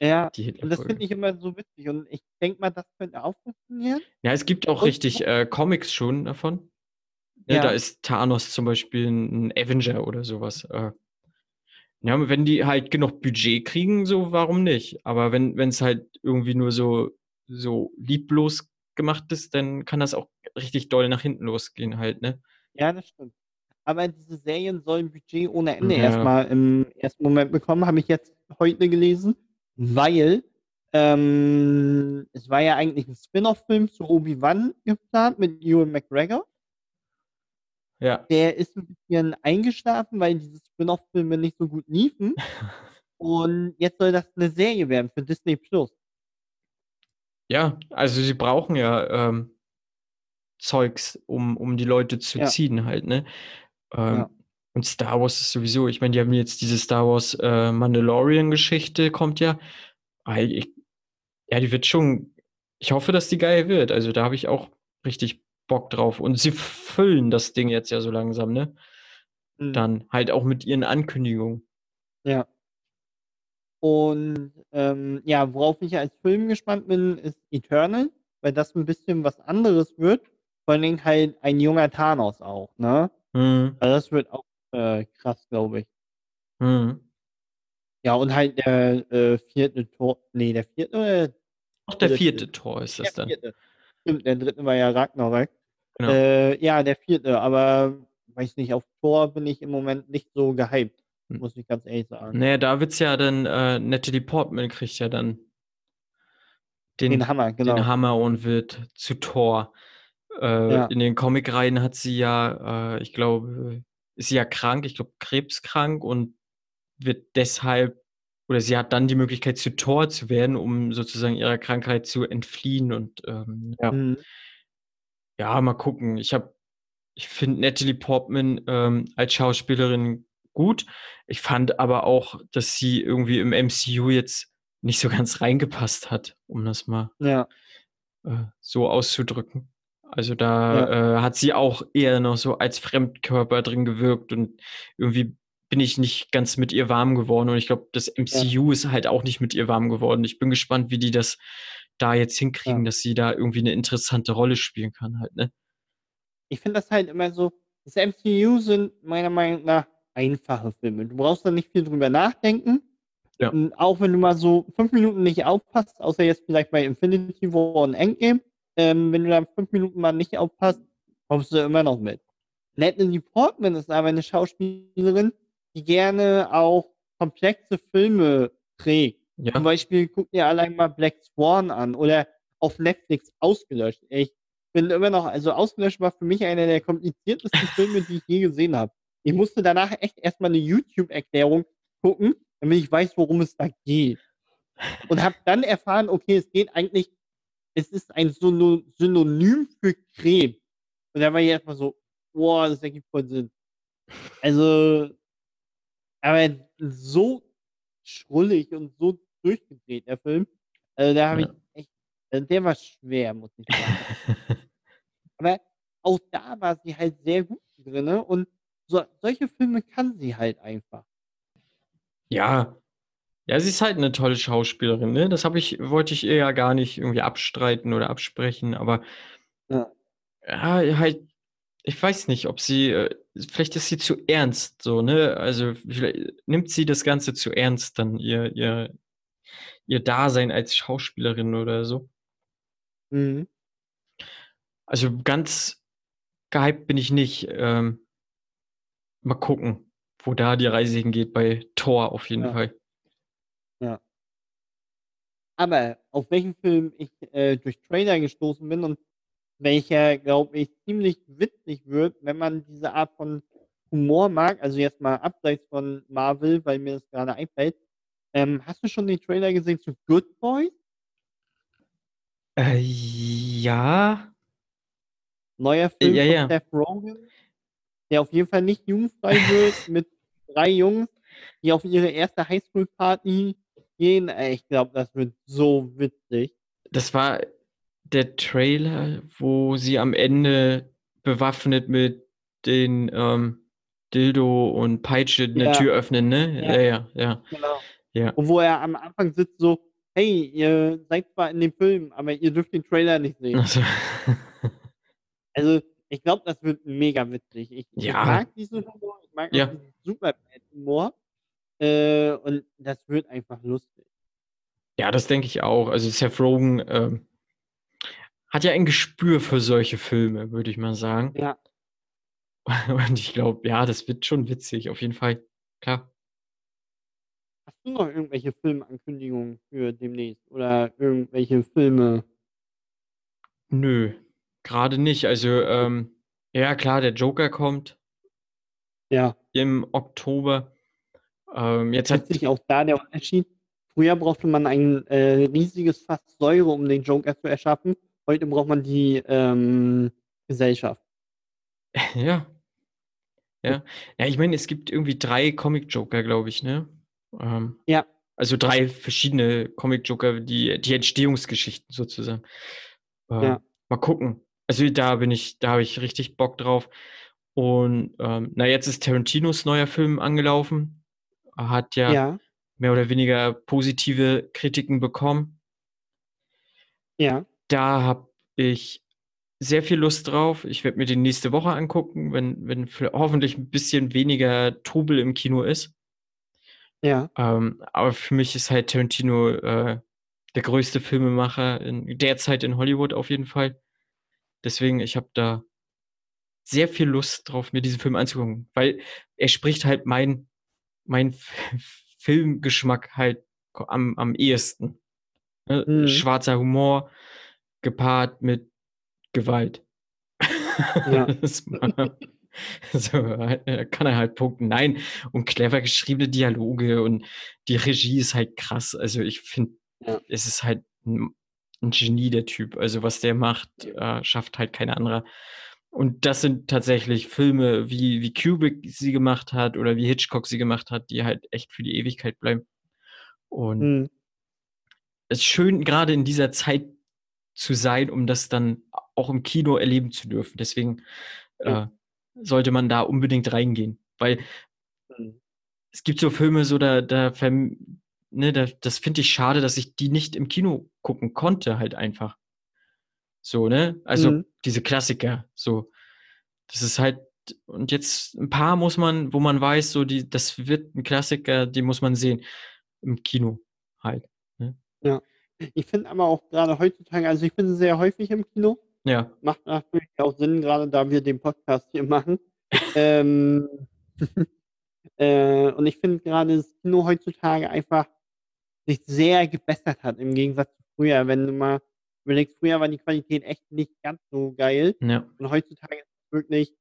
Ja. die Und das finde ich immer so witzig. Und ich denke mal, das könnte auch funktionieren. Ja, es gibt auch Und- richtig äh, Comics schon davon. Ja. Ja. Da ist Thanos zum Beispiel ein Avenger oder sowas. Äh, ja, wenn die halt genug Budget kriegen, so warum nicht? Aber wenn es halt irgendwie nur so, so lieblos gemacht ist, dann kann das auch richtig doll nach hinten losgehen halt, ne? Ja, das stimmt. Aber diese Serien sollen Budget ohne Ende Ja. erstmal im ersten Moment bekommen, habe ich jetzt heute gelesen, weil ähm, es war ja eigentlich ein Spin-off-Film zu Obi-Wan geplant mit Ewan McGregor. Ja. Der ist ein bisschen eingeschlafen, weil diese Spin-off-Filme nicht so gut liefen. Und jetzt soll das eine Serie werden für Disney Plus. Ja, also sie brauchen ja ähm, Zeugs, um, um die Leute zu Ja. ziehen halt, ne? Ähm, Ja. Und Star Wars ist sowieso, ich meine, die haben jetzt diese Star Wars äh, Mandalorian-Geschichte, kommt ja. Ich, ja, die wird schon, ich hoffe, dass die geil wird. Also da habe ich auch richtig Bock drauf. Und sie füllen das Ding jetzt ja so langsam, ne? Mhm. Dann halt auch mit ihren Ankündigungen. Ja. Und ähm, ja, worauf ich als Film gespannt bin, ist Eternal, weil das ein bisschen was anderes wird. Vor allen Dingen halt ein junger Thanos auch, ne? Hm, Also das wird auch äh, krass, glaube ich. hm. Ja, und halt der äh, vierte Tor, nee, der vierte oder Auch der vierte Tor ist das dann. vierte. Stimmt, der dritte war ja Ragnarök. Genau. Äh, ja, der vierte, aber weiß nicht, auf Tor bin ich im Moment nicht so gehypt, Hm. muss ich ganz ehrlich sagen. Naja, da wird's ja dann, äh, Natalie Portman kriegt ja dann den, Den Hammer, genau. den Hammer und wird zu Thor. Äh, Ja. In den Comicreihen hat sie ja, äh, ich glaube, ist sie ja krank, ich glaube krebskrank und wird deshalb, oder sie hat dann die Möglichkeit zu Thor zu werden, um sozusagen ihrer Krankheit zu entfliehen und ähm, ja. Mhm. Ja, mal gucken. Ich habe, ich finde Natalie Portman ähm, als Schauspielerin gut. Ich fand aber auch, dass sie irgendwie im MCU jetzt nicht so ganz reingepasst hat, um das mal Ja, äh, so auszudrücken. Also da äh, hat sie auch eher noch so als Fremdkörper drin gewirkt und irgendwie bin ich nicht ganz mit ihr warm geworden und ich glaube, das MCU ist halt auch nicht mit ihr warm geworden. Ich bin gespannt, wie die das da jetzt hinkriegen, Ja. dass sie da irgendwie eine interessante Rolle spielen kann halt, ne? ich finde das halt immer so, das MCU sind meiner Meinung nach einfache Filme. Du brauchst da nicht viel drüber nachdenken. Ja. Und auch wenn du mal so fünf Minuten nicht aufpasst, außer jetzt vielleicht bei Infinity War und Endgame, ähm, wenn du da fünf Minuten mal nicht aufpasst, kommst du immer noch mit. Natalie Portman ist aber eine Schauspielerin, die gerne auch komplexe Filme trägt. Zum Ja, Beispiel guck dir allein mal Black Swan an oder auf Netflix ausgelöscht. Ich bin immer noch, also ausgelöscht war für mich einer der kompliziertesten Filme, die ich je gesehen habe. Ich musste danach echt erstmal eine YouTube-Erklärung gucken, damit ich weiß, worum es da geht. Und habe dann erfahren, okay, es geht eigentlich, es ist ein Syno- Synonym für Krebs. Und da war ich erstmal so, boah, das ergibt voll Sinn. Also, aber so schrullig und so durchgedreht, der Film. Also da habe Ja. ich echt, also der war schwer, muss ich sagen. Aber auch da war sie halt sehr gut drin. Und so, solche Filme kann sie halt einfach. Ja. Ja, sie ist halt eine tolle Schauspielerin, ne? Das habe ich wollte ich ihr ja gar nicht irgendwie abstreiten oder absprechen, aber Ja. ja, halt, ich weiß nicht, ob sie, äh, vielleicht ist sie zu ernst, so, ne? Also vielleicht nimmt sie das Ganze zu ernst, dann ihr, ihr, ihr Dasein als Schauspielerin oder so. Mhm. Also ganz gehypt bin ich nicht. Ähm, mal gucken, wo da die Reise hingeht bei Thor auf jeden Ja. Fall. Ja. Aber auf welchen Film ich äh, durch Trailer gestoßen bin und welcher, glaube ich, ziemlich witzig wird, wenn man diese Art von Humor mag, also jetzt mal abseits von Marvel, weil mir das gerade einfällt. Ähm, hast du schon den Trailer gesehen zu Good Boys? Äh, ja. Neuer Film ja, von ja. Seth Rogen, der auf jeden Fall nicht jugendfrei wird, mit drei Jungs, die auf ihre erste Highschool-Party gehen. Äh, Ich glaube, das wird so witzig. Das war der Trailer, wo sie am Ende bewaffnet mit den ähm, Dildo und Peitsche eine Ja. Tür öffnen, ne? Ja. Ja, ja, ja. Genau. Ja. Und wo er am Anfang sitzt so, hey, ihr seid zwar in dem Film, aber ihr dürft den Trailer nicht sehen. Also, Also, ich glaube, das wird mega witzig. Ich, ich Ja. mag diesen Humor, ich mag Ja. diesen Superbad-Humor. Äh, und das wird einfach lustig. ja, das denke ich auch. Also Seth Rogen ähm, hat ja ein Gespür für solche Filme, würde ich mal sagen. Ja. Und ich glaube, ja, das wird schon witzig, auf jeden Fall. Klar. Hast du noch irgendwelche Filmankündigungen für demnächst? Oder irgendwelche Filme? Nö, gerade nicht. Also, ähm, ja, klar, der Joker kommt Ja, im Oktober. Ähm, jetzt hat, letztlich auch da der Unterschied. Früher brauchte man ein äh, riesiges Fass Säure, um den Joker zu erschaffen. Heute braucht man die ähm, Gesellschaft. ja. Ja. Ja, ich meine, es gibt irgendwie drei Comic-Joker, glaube ich, ne? Ähm, Ja. also drei verschiedene Comic-Joker, die, die Entstehungsgeschichten sozusagen. Ähm, Ja. Mal gucken. Also da bin ich, da habe ich richtig Bock drauf. Und ähm, na, jetzt ist Tarantinos neuer Film angelaufen. Hat ja, Ja, mehr oder weniger positive Kritiken bekommen. ja. Da habe ich sehr viel Lust drauf. Ich werde mir den nächste Woche angucken, wenn, wenn hoffentlich ein bisschen weniger Trubel im Kino ist. Ja, Ähm, aber für mich ist halt Tarantino äh, der größte Filmemacher in, derzeit in Hollywood auf jeden Fall. Deswegen, ich habe da sehr viel Lust drauf, mir diesen Film anzugucken, weil er spricht halt mein, mein Filmgeschmack halt am, am ehesten. Ne? Mhm. Schwarzer Humor gepaart mit Gewalt. Ja. So äh, kann er halt punkten. Nein, und clever geschriebene Dialoge und die Regie ist halt krass. Also ich finde, Ja. es ist halt ein, ein Genie, der Typ. Also was der macht, äh, schafft halt kein anderer. Und das sind tatsächlich Filme, wie, wie Kubrick sie gemacht hat oder wie Hitchcock sie gemacht hat, die halt echt für die Ewigkeit bleiben. Und hm, es ist schön, gerade in dieser Zeit zu sein, um das dann auch im Kino erleben zu dürfen. Deswegen äh, Ja. sollte man da unbedingt reingehen. Weil hm. es gibt so Filme, so da, da, ne, da das finde ich schade, dass ich die nicht im Kino gucken konnte, halt einfach. So, ne? Also Mhm. diese Klassiker, so. Das ist halt, und jetzt ein paar muss man, wo man weiß, so, die, das wird ein Klassiker, die muss man sehen. Im Kino halt. Ich finde aber auch gerade heutzutage, also ich bin sehr häufig im Kino. Ja. Macht natürlich auch Sinn, gerade da wir den Podcast hier machen. ähm, äh, und ich finde gerade das Kino heutzutage einfach sich sehr gebessert hat im Gegensatz zu früher. Wenn du mal überlegst, früher war die Qualität echt nicht ganz so geil. Ja. Und heutzutage ist es wirklich,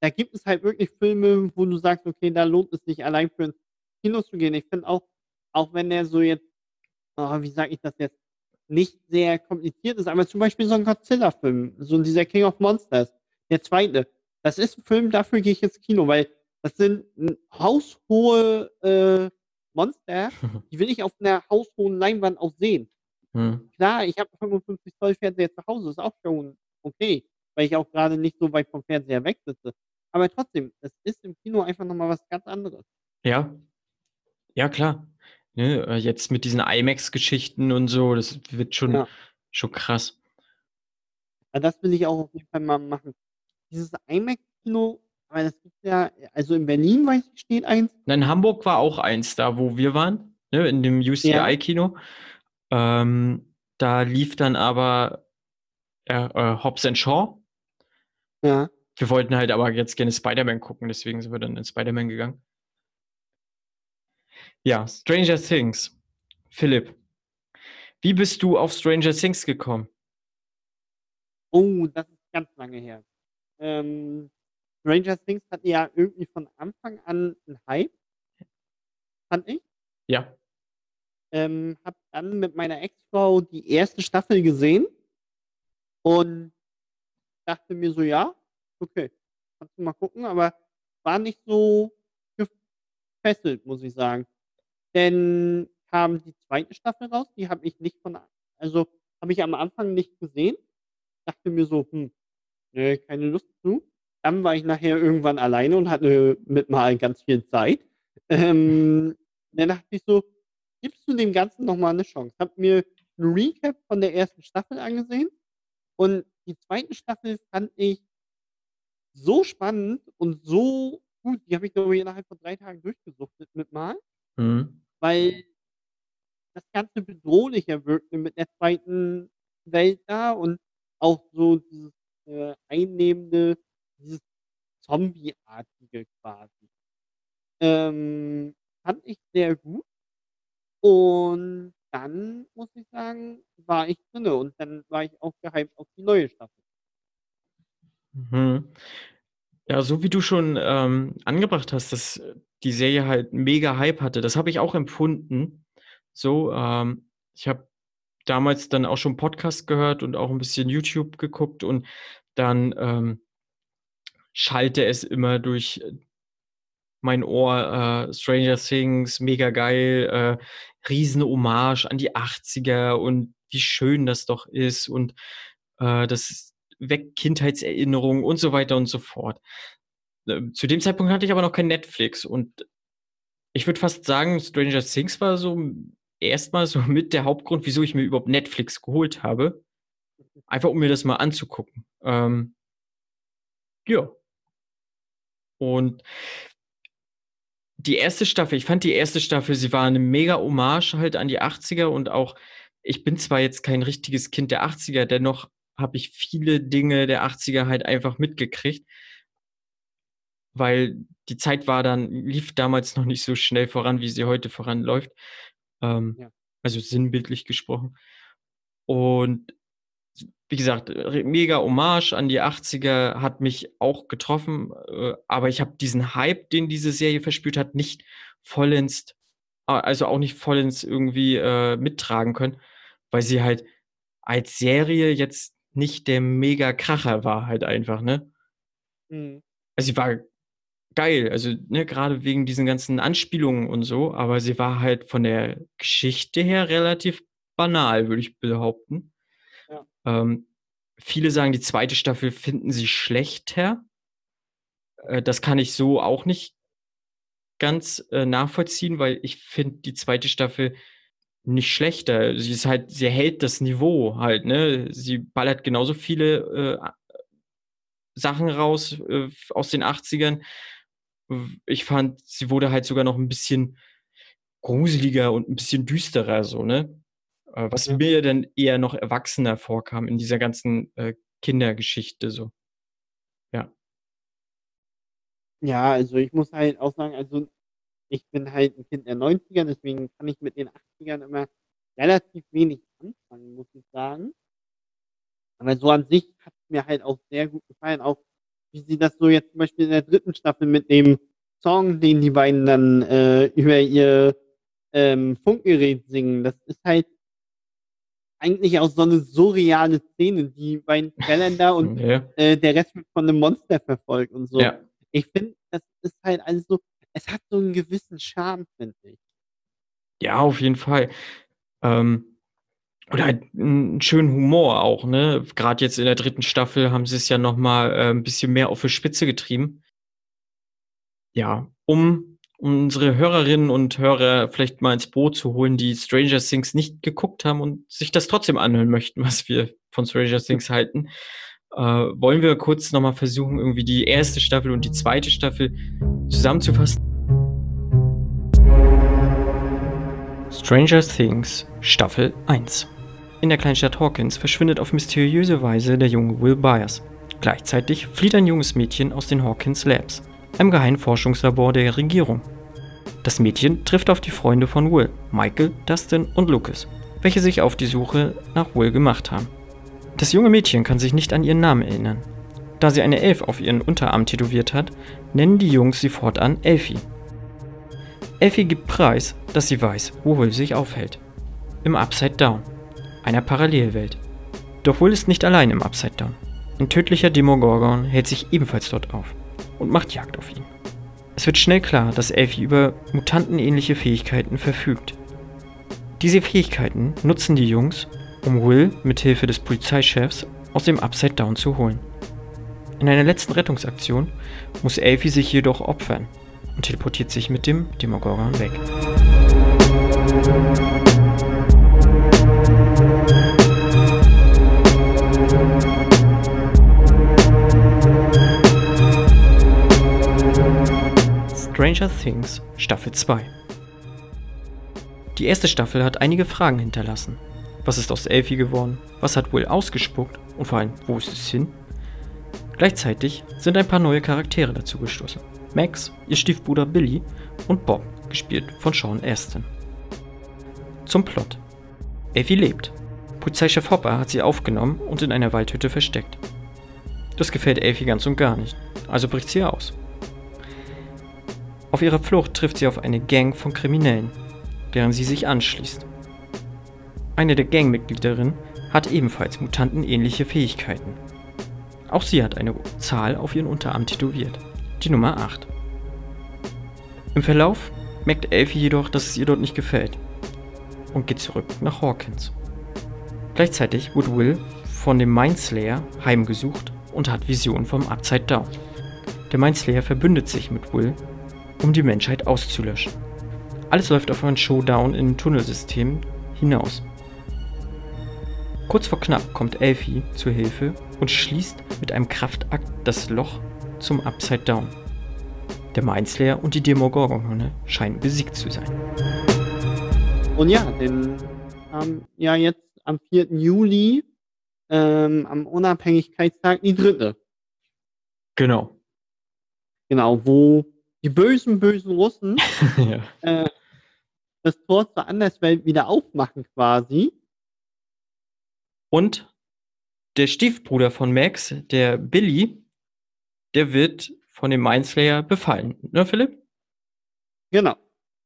da gibt es halt wirklich Filme, wo du sagst, okay, da lohnt es sich allein für ins Kino zu gehen. Ich finde auch, auch wenn der so jetzt, oh, wie sage ich das jetzt, nicht sehr kompliziert ist, aber zum Beispiel so ein Godzilla-Film, so dieser King of Monsters, Der zweite. Das ist ein Film, dafür gehe ich ins Kino, weil das sind haushohe äh, Monster, die will ich auf einer haushohen Leinwand auch sehen. Hm. Klar, ich habe 55 Zoll Fernseher zu Hause, ist auch schon okay, weil ich auch gerade nicht so weit vom Fernseher weg sitze. Aber trotzdem, es ist im Kino einfach nochmal was ganz anderes. Ja. Ja, klar. Ne, äh, jetzt mit diesen IMAX-Geschichten und so, das wird schon, Ja. schon krass. Also das will ich auch auf jeden Fall mal machen. Dieses IMAX-Kino, aber das gibt ja, also in Berlin, weiß ich, steht eins. Na, In Hamburg war auch eins da, wo wir waren, ne, in dem Ja. UCI-Kino. Ähm, da lief dann aber äh, äh, Hobbs and Shaw. Ja. Wir wollten halt aber jetzt gerne Spider-Man gucken, deswegen sind wir dann in Spider-Man gegangen. Ja, Stranger Things. Philipp, wie bist du auf Stranger Things gekommen? Oh, das ist ganz lange her. Ähm, Stranger Things hatte ja irgendwie von Anfang an einen Hype, fand ich. Ja. Ähm, hab dann mit meiner Ex-Frau die erste Staffel gesehen und dachte mir so, ja, okay, kannst du mal gucken, aber war nicht so gefesselt, muss ich sagen. Denn kam die zweite Staffel raus, die habe ich nicht von, also habe ich am Anfang nicht gesehen. Dachte mir so, hm, nee, keine Lust zu. Dann war ich nachher irgendwann alleine und hatte mit mal ganz viel Zeit. Ähm, dann dachte ich so, gibst du dem Ganzen nochmal eine Chance? Hab mir ein Recap von der ersten Staffel angesehen und die zweite Staffel fand ich so spannend und so gut. Die habe ich, glaube ich, innerhalb von drei Tagen durchgesuchtet mit mal, Mhm. Weil das Ganze bedrohlicher wirkte mit der zweiten Welt da und auch so dieses äh, einnehmende, dieses Zombie-artige quasi. Ähm, fand ich sehr gut. Und dann muss ich sagen, war ich drinne und dann war ich auch gehypt auf die neue Staffel. Mhm. Ja, so wie du schon ähm, angebracht hast, dass die Serie halt mega Hype hatte, das habe ich auch empfunden. So, ähm, ich habe damals dann auch schon Podcast gehört und auch ein bisschen YouTube geguckt und dann ähm, schallte es immer durch mein Ohr, äh, Stranger Things, mega geil, äh, Riesen-Hommage an die 80er und wie schön das doch ist und äh, das weckt Kindheitserinnerungen und so weiter und so fort. Ähm, zu dem Zeitpunkt hatte ich aber noch kein Netflix und ich würde fast sagen, Stranger Things war so erstmal so mit der Hauptgrund, wieso ich mir überhaupt Netflix geholt habe. Einfach um mir das mal anzugucken. Ähm, ja. Und die erste Staffel, ich fand die erste Staffel, sie war eine mega Hommage halt an die 80er und auch, ich bin zwar jetzt kein richtiges Kind der 80er, dennoch habe ich viele Dinge der 80er halt einfach mitgekriegt, weil die Zeit war dann, lief damals noch nicht so schnell voran, wie sie heute voranläuft. Ähm, Ja. Also sinnbildlich gesprochen. Und wie gesagt, mega Hommage an die 80er hat mich auch getroffen, äh, aber ich habe diesen Hype, den diese Serie verspürt hat, nicht vollends, also auch nicht vollends irgendwie äh, mittragen können, weil sie halt als Serie jetzt nicht der mega Kracher war, halt einfach, ne? Mhm. Also sie war geil, also ne, gerade wegen diesen ganzen Anspielungen und so, aber sie war halt von der Geschichte her relativ banal, würde ich behaupten. Ja. Ähm, viele sagen, die zweite Staffel finden sie schlechter. Äh, das kann ich so auch nicht ganz äh, nachvollziehen, weil ich finde die zweite Staffel nicht schlechter. Sie ist halt, sie hält das Niveau halt, ne? Sie ballert genauso viele äh, Sachen raus äh, aus den 80ern. Ich fand, sie wurde halt sogar noch ein bisschen gruseliger und ein bisschen düsterer, so, ne? Äh, was Ja. mir dann eher noch erwachsener vorkam in dieser ganzen äh, Kindergeschichte, so. Ja. Ja, also ich muss halt auch sagen, also ich bin halt ein Kind der 90er, deswegen kann ich mit den 80ern immer relativ wenig anfangen, muss ich sagen. Aber so an sich hat mir halt auch sehr gut gefallen, auch wie sie das so jetzt zum Beispiel in der dritten Staffel mit dem Song, den die beiden dann äh, über ihr ähm, Funkgerät singen. Das ist halt eigentlich auch so eine surreale Szene, die beiden Calendar und Ja. äh, der Rest wird von einem Monster verfolgt und so. Ja. Ich finde, das ist halt alles so, es hat so einen gewissen Charme, finde ich. Ja, auf jeden Fall. Ähm, oder halt einen schönen Humor auch, ne? Gerade jetzt in der dritten Staffel haben sie es ja noch mal äh, ein bisschen mehr auf die Spitze getrieben. Ja, um unsere Hörerinnen und Hörer vielleicht mal ins Boot zu holen, die Stranger Things nicht geguckt haben und sich das trotzdem anhören möchten, was wir von Stranger Things halten, äh, wollen wir kurz noch mal versuchen, irgendwie die erste Staffel und die zweite Staffel zusammenzufassen. Stranger Things Staffel 1 In der Kleinstadt Hawkins verschwindet auf mysteriöse Weise der junge Will Byers. Gleichzeitig flieht ein junges Mädchen aus den Hawkins Labs, einem geheimen Forschungslabor der Regierung. Das Mädchen trifft auf die Freunde von Will, Michael, Dustin und Lucas, welche sich auf die Suche nach Will gemacht haben. Das junge Mädchen kann sich nicht an ihren Namen erinnern. Da sie eine Elf auf ihren Unterarm tätowiert hat, nennen die Jungs sie fortan Elfie. Elfie gibt preis, dass sie weiß, wo Will sich aufhält. Im Upside Down, einer Parallelwelt. Doch Will ist nicht allein im Upside Down. Ein tödlicher Demogorgon hält sich ebenfalls dort auf und macht Jagd auf ihn. Es wird schnell klar, dass Elfie über mutantenähnliche Fähigkeiten verfügt. Diese Fähigkeiten nutzen die Jungs, um Will mit Hilfe des Polizeichefs aus dem Upside Down zu holen. In einer letzten Rettungsaktion muss Elfie sich jedoch opfern und teleportiert sich mit dem Demogorgon weg. Stranger Things Staffel 2 Die erste Staffel hat einige Fragen hinterlassen. Was ist aus Elfie geworden? Was hat Will ausgespuckt? Und vor allem, wo ist es hin? Gleichzeitig sind ein paar neue Charaktere dazugestoßen. Max, ihr Stiefbruder Billy und Bob, gespielt von Sean Astin. Zum Plot. Elfie lebt. Polizeichef Hopper hat sie aufgenommen und in einer Waldhütte versteckt. Das gefällt Elfie ganz und gar nicht, also bricht sie aus. Auf ihrer Flucht trifft sie auf eine Gang von Kriminellen, deren sie sich anschließt. Eine der Gangmitgliederinnen hat ebenfalls mutantenähnliche Fähigkeiten. Auch sie hat eine Zahl auf ihren Unterarm tätowiert, die Nummer 8. Im Verlauf merkt Elfie jedoch, dass es ihr dort nicht gefällt und geht zurück nach Hawkins. Gleichzeitig wird Will von dem Mindslayer heimgesucht und hat Visionen vom Upside Down. Der Mindslayer verbündet sich mit Will, um die Menschheit auszulöschen. Alles läuft auf einen Showdown in Tunnelsystem hinaus. Kurz vor knapp kommt Elfie zur Hilfe und schließt mit einem Kraftakt das Loch zum Upside Down. Der Mindslayer und die Demogorgon scheinen besiegt zu sein. Und ja, denn ähm, ja jetzt am 4. Juli, ähm, am Unabhängigkeitstag, die dritte. Genau. Genau, wo die bösen, bösen Russen ja. äh, das Tor zur Anderswelt wieder aufmachen quasi. Und der Stiefbruder von Max, der Billy, der wird von dem Mindslayer befallen. Ne, Philipp? Genau.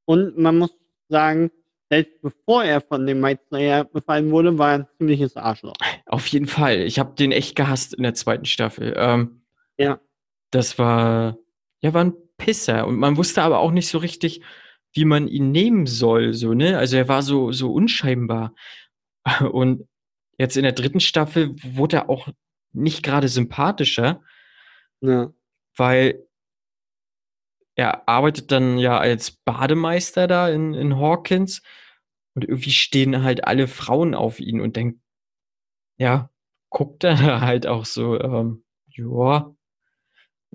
Und man muss sagen, selbst bevor er von dem Mindslayer befallen wurde, war er ein ziemliches Arschloch. Auf jeden Fall. Ich habe den echt gehasst in der zweiten Staffel. Ähm, Ja. das war, ja, war ein Pisser. Und man wusste aber auch nicht so richtig, wie man ihn nehmen soll. So, ne? Also er war so, so unscheinbar. Und jetzt in der dritten Staffel wurde er auch nicht gerade sympathischer, Ja. weil er arbeitet dann ja als Bademeister da in, in Hawkins und irgendwie stehen halt alle Frauen auf ihn und denkt, ja, guckt er halt auch so, ähm, ja,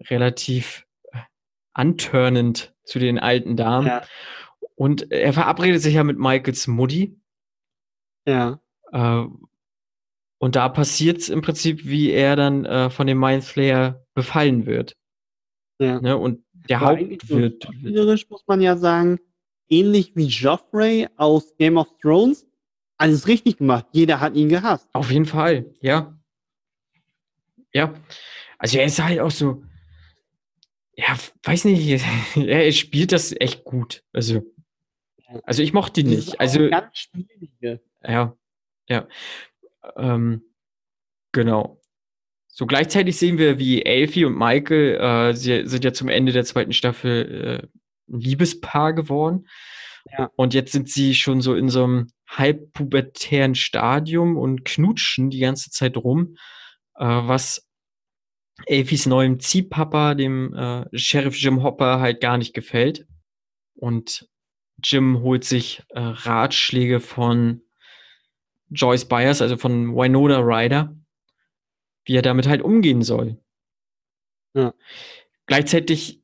relativ antörnend zu den alten Damen. Ja. Und er verabredet sich ja mit Michaels Mutti. Ja. Äh, und da passiert es im Prinzip, wie er dann äh, von dem Mindflayer befallen wird. Ja. Ne? Und der so Hauptwirt. schauspielerisch muss man ja sagen, ähnlich wie Joffrey aus Game of Thrones, alles richtig gemacht. Jeder hat ihn gehasst. Auf jeden Fall, ja. Ja. Also er ist halt auch so, ja, weiß nicht, er spielt das echt gut. Also, also ich mochte ihn nicht. Also, ganz schwierige. ja. ja. Ähm, genau. So gleichzeitig sehen wir, wie Elfie und Michael, äh, sie sind ja zum Ende der zweiten Staffel äh, ein Liebespaar geworden. Ja. Und jetzt sind sie schon so in so einem halbpubertären Stadium und knutschen die ganze Zeit rum, äh, was Elfies neuem Ziehpapa, dem äh, Sheriff Jim Hopper, halt gar nicht gefällt. Und Jim holt sich äh, Ratschläge von Joyce Byers, also von Winona Ryder, wie er damit halt umgehen soll. Ja. Gleichzeitig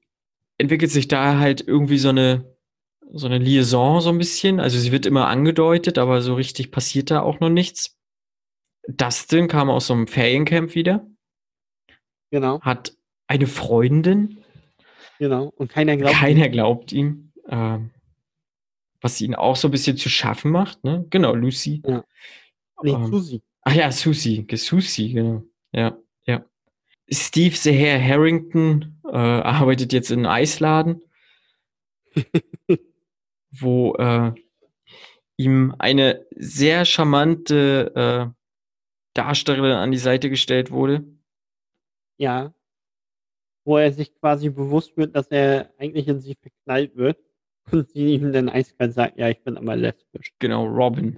entwickelt sich da halt irgendwie so eine so eine Liaison so ein bisschen. Also sie wird immer angedeutet, aber so richtig passiert da auch noch nichts. Dustin kam aus so einem Feriencamp wieder, Genau, hat eine Freundin, genau. Und keiner glaubt. keiner glaubt ihm, ähm, was ihn auch so ein bisschen zu schaffen macht. Ne? Genau, Lucy. Nee, ähm, Susi. Ach ja, Susie, Susie, genau. Ja, ja. Steve the Herr Harrington äh, arbeitet jetzt in einem Eisladen, wo äh, ihm eine sehr charmante äh, Darstellerin an die Seite gestellt wurde. Ja. Wo er sich quasi bewusst wird, dass er eigentlich in sie verknallt wird. Und sie ihm dann eiskalt sagt, ja, ich bin aber lesbisch. Genau, Robin.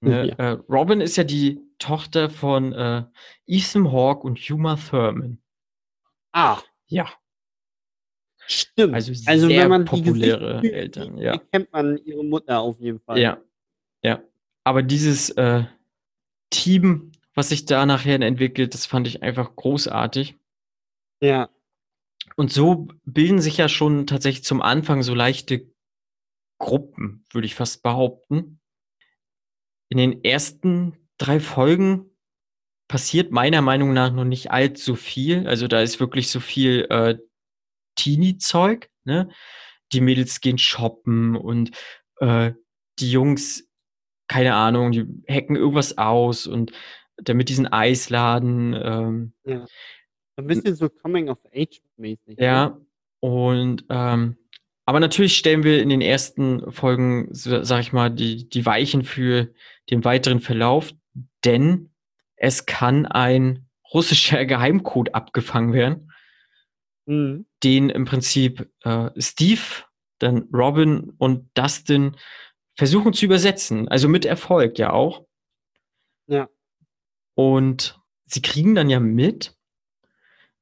Ne? Ja. Äh, Robin ist ja die Tochter von äh, Ethan Hawke und Huma Thurman. Ah, Ja, stimmt. also, Also sehr wenn man die populäre Gesichtszüge Eltern. sieht, Ja. erkennt man ihre Mutter auf jeden Fall. Ja, ja. Aber dieses äh, Team, was sich da nachher entwickelt, das fand ich einfach großartig. Ja, Und so bilden sich ja schon tatsächlich zum Anfang so leichte Gruppen, würde ich fast behaupten. In den ersten drei Folgen passiert meiner Meinung nach noch nicht allzu viel. Also da ist wirklich so viel äh, Teenie-Zeug. Ne? Die Mädels gehen shoppen und äh, die Jungs, keine Ahnung, die hacken irgendwas aus und damit diesen Eisladen. Ähm, ja. Ein bisschen so Coming of Age mäßig. ne? ja, und ähm, aber natürlich stellen wir in den ersten Folgen, sag ich mal, die, die Weichen für den weiteren Verlauf, denn es kann ein russischer Geheimcode abgefangen werden, Mhm. den im Prinzip äh, Steve, dann Robin und Dustin versuchen zu übersetzen. Also mit Erfolg ja auch. Ja. Und sie kriegen dann ja mit,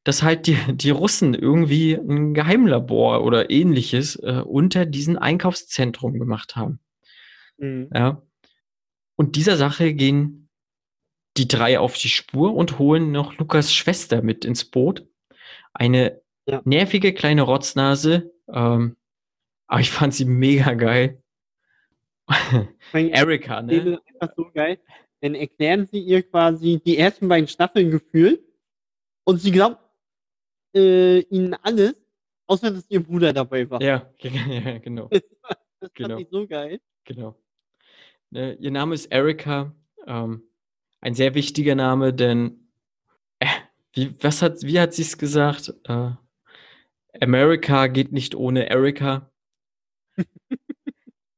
dass halt die, die Russen irgendwie ein Geheimlabor oder ähnliches äh, unter diesem Einkaufszentrum gemacht haben. Mhm. Ja. Und dieser Sache gehen die drei auf die Spur und holen noch Lukas Schwester mit ins Boot. Eine Ja. nervige kleine Rotznase. Ähm, aber ich fand sie mega geil. Erika, ne? ist einfach so geil. Dann erklären sie ihr quasi die ersten beiden Staffeln gefühlt und sie glaubt äh, ihnen alles, außer dass ihr Bruder dabei war. Ja, ja, genau. Das, das Genau. fand ich so geil. Genau. Ne, ihr Name ist Erika. Ähm, ein sehr wichtiger Name, denn äh, wie, was hat, wie hat sie es gesagt? Äh, America geht nicht ohne Erika.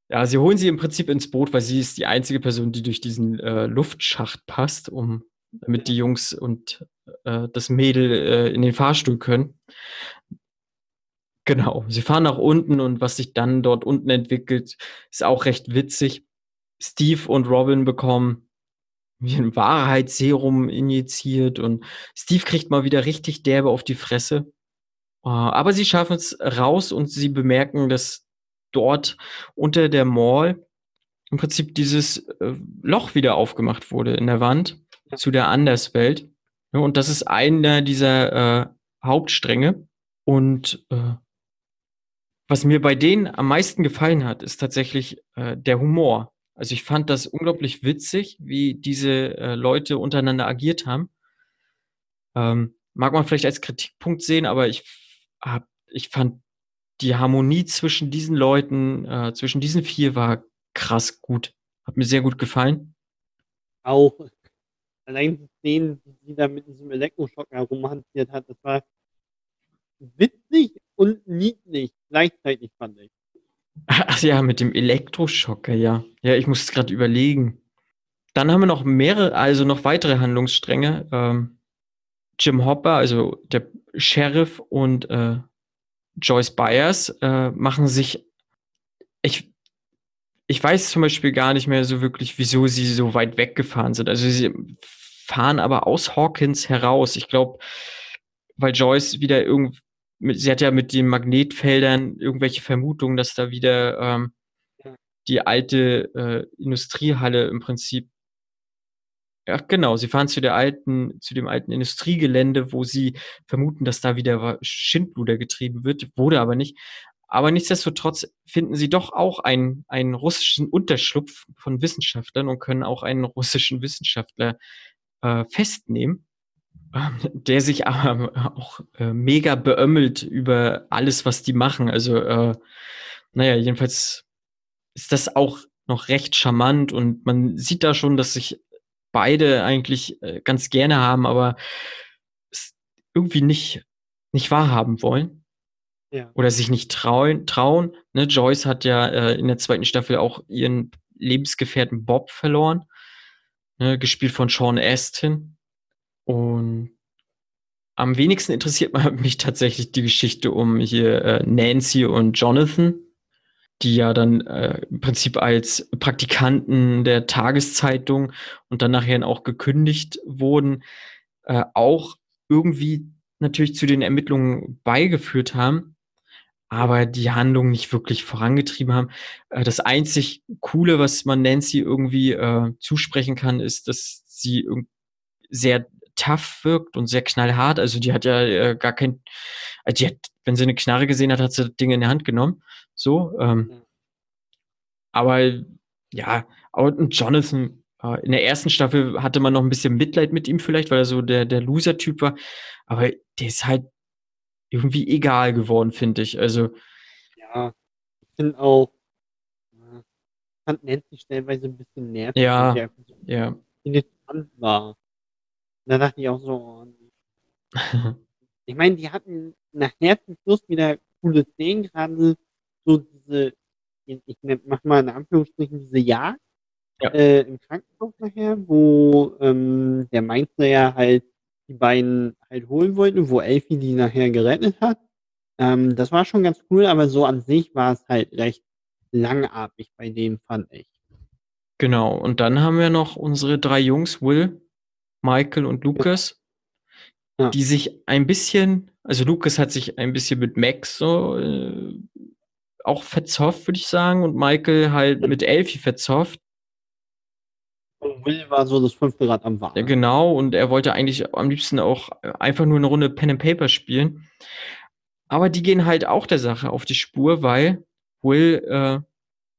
ja, sie holen sie im Prinzip ins Boot, weil sie ist die einzige Person, die durch diesen äh, Luftschacht passt, um damit die Jungs und äh, das Mädel äh, in den Fahrstuhl können. Genau, sie fahren nach unten und was sich dann dort unten entwickelt, ist auch recht witzig. Steve und Robin bekommen wie ein Wahrheitsserum injiziert und Steve kriegt mal wieder richtig derbe auf die Fresse. Äh, Aber sie schaffen es raus und sie bemerken, dass dort unter der Mall im Prinzip dieses äh, Loch wieder aufgemacht wurde in der Wand zu der Anderswelt. Ja, Und das ist einer dieser äh, Hauptstränge. Und äh, was mir bei denen am meisten gefallen hat, ist tatsächlich äh, der Humor. Also ich fand das unglaublich witzig, wie diese äh, Leute untereinander agiert haben. Ähm, mag man vielleicht als Kritikpunkt sehen, aber ich hab, ich fand die Harmonie zwischen diesen Leuten, äh, zwischen diesen vier war krass gut. Hat mir sehr gut gefallen. Auch allein die Szenen, die sie da mit diesem Elektroschock herumhantiert hat, das war witzig und niedlich gleichzeitig, fand ich. Ach ja, mit dem Elektroschocker, ja. Ja, ich muss es gerade überlegen. dann haben wir noch mehrere, also noch weitere Handlungsstränge. Ähm, Jim Hopper, also der Sheriff und äh, Joyce Byers äh, machen sich, ich, ich weiß zum Beispiel gar nicht mehr so wirklich, wieso sie so weit weggefahren sind. Also sie fahren aber aus Hawkins heraus. Ich glaube, weil Joyce wieder irgendwie, sie hat ja mit den Magnetfeldern irgendwelche Vermutungen, dass da wieder ähm, die alte äh, Industriehalle im Prinzip ja, genau. Sie fahren zu der alten, zu dem alten Industriegelände, wo sie vermuten, dass da wieder Schindluder getrieben wird, wurde aber nicht. Aber nichtsdestotrotz finden sie doch auch einen, einen russischen Unterschlupf von Wissenschaftlern und können auch einen russischen Wissenschaftler äh, festnehmen, äh, der sich aber auch äh, mega beömmelt über alles, was die machen. Also, äh, naja, jedenfalls ist das auch noch recht charmant und man sieht da schon, dass sich beide eigentlich äh, ganz gerne haben, aber es irgendwie nicht, nicht wahrhaben wollen. Ja. Oder sich nicht trauen. trauen. Ne, Joyce hat ja äh, in der zweiten Staffel auch ihren Lebensgefährten Bob verloren. Ne, gespielt von Sean Astin. Und am wenigsten interessiert mich tatsächlich die Geschichte um hier äh, Nancy und Jonathan die ja dann äh, im Prinzip als Praktikanten der Tageszeitung und dann nachher auch gekündigt wurden, äh, auch irgendwie natürlich zu den Ermittlungen beigeführt haben, aber die Handlung nicht wirklich vorangetrieben haben. Äh, das einzig Coole, was man Nancy irgendwie äh, zusprechen kann, ist, dass sie sehr tough wirkt und sehr knallhart. Also die hat ja äh, gar kein, äh, die hat, wenn sie eine Knarre gesehen hat, hat sie Dinge in die Hand genommen. So. Ähm, aber ja, und Jonathan, äh, in der ersten Staffel hatte man noch ein bisschen Mitleid mit ihm vielleicht, weil er so der, der Loser-Typ war. Aber der ist halt irgendwie egal geworden, finde ich. Also. Ja, ich finde auch, fand Nancy stellenweise ein bisschen nervig. Ja, weil ja. penetrant war. Da dachte ich auch so, oh, ich meine, die hatten nachher zum Schluss wieder coole Szenen, gerade so diese, ich mach mal in Anführungsstrichen diese Jagd Ja. äh, im Krankenhaus nachher, wo ähm, der Mainzer ja halt die beiden halt holen wollte, wo Elfie die nachher gerettet hat. Ähm, das war schon ganz cool, aber so an sich war es halt recht langatmig bei dem, fand ich. Genau. Und dann haben wir noch unsere drei Jungs, Will, Michael und Lucas, Ja. die sich ein bisschen, also Lucas hat sich ein bisschen mit Max so äh, auch verzofft, würde ich sagen, und Michael halt mit Elfie verzofft. Und Will war so das fünfte Rad am Wagen. Ja, genau, und er wollte eigentlich am liebsten auch einfach nur eine Runde Pen and Paper spielen. Aber die gehen halt auch der Sache auf die Spur, weil Will äh,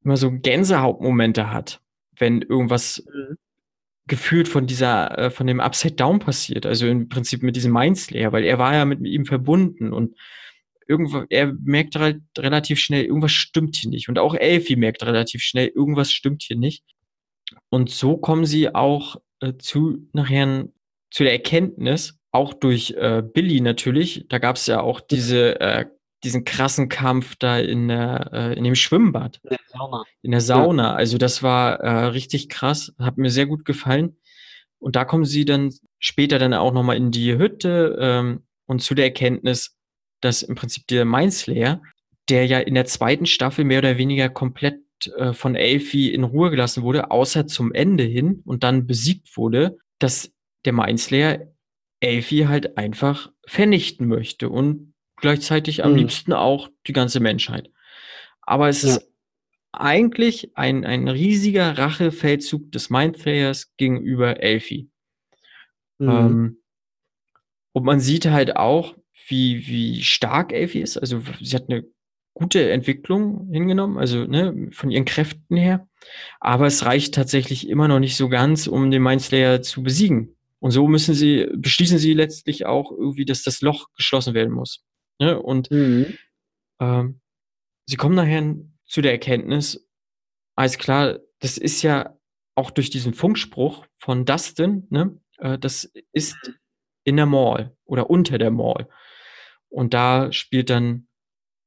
immer so Gänsehautmomente hat, wenn irgendwas Mhm. Gefühlt von dieser, äh, von dem Upside Down passiert. Also im Prinzip mit diesem Mindslayer, weil er war ja mit ihm verbunden und irgendwo, er merkt halt relativ schnell, irgendwas stimmt hier nicht. Und auch Elfie merkt relativ schnell, irgendwas stimmt hier nicht. Und so kommen sie auch äh, zu nachher zu der Erkenntnis, auch durch äh, Billy natürlich. Da gab es ja auch diese, äh, diesen krassen Kampf da in, der, äh, in dem Schwimmbad, In der Sauna. in der Sauna. Also das war äh, richtig krass, hat mir sehr gut gefallen. Und da kommen sie dann später dann auch nochmal in die Hütte ähm, und zu der Erkenntnis, dass im Prinzip der Mindslayer, der ja in der zweiten Staffel mehr oder weniger komplett äh, von Elfie in Ruhe gelassen wurde, außer zum Ende hin und dann besiegt wurde, dass der Mindslayer Elfie halt einfach vernichten möchte und gleichzeitig am Mhm. liebsten auch die ganze Menschheit. Aber es Ja. ist eigentlich ein, ein riesiger Rachefeldzug des Mindflayers gegenüber Elfie. Mhm. Ähm, und man sieht halt auch, wie, wie stark Elfie ist. Also sie hat eine gute Entwicklung hingenommen, also ne, von ihren Kräften her. Aber es reicht tatsächlich immer noch nicht so ganz, um den Mindslayer zu besiegen. Und so müssen sie, beschließen sie letztlich auch irgendwie, dass das Loch geschlossen werden muss. Ne? Und Mhm. ähm, sie kommen nachher zu der Erkenntnis, alles klar, das ist ja auch durch diesen Funkspruch von Dustin, ne, äh, das ist in der Mall oder unter der Mall. Und da spielt dann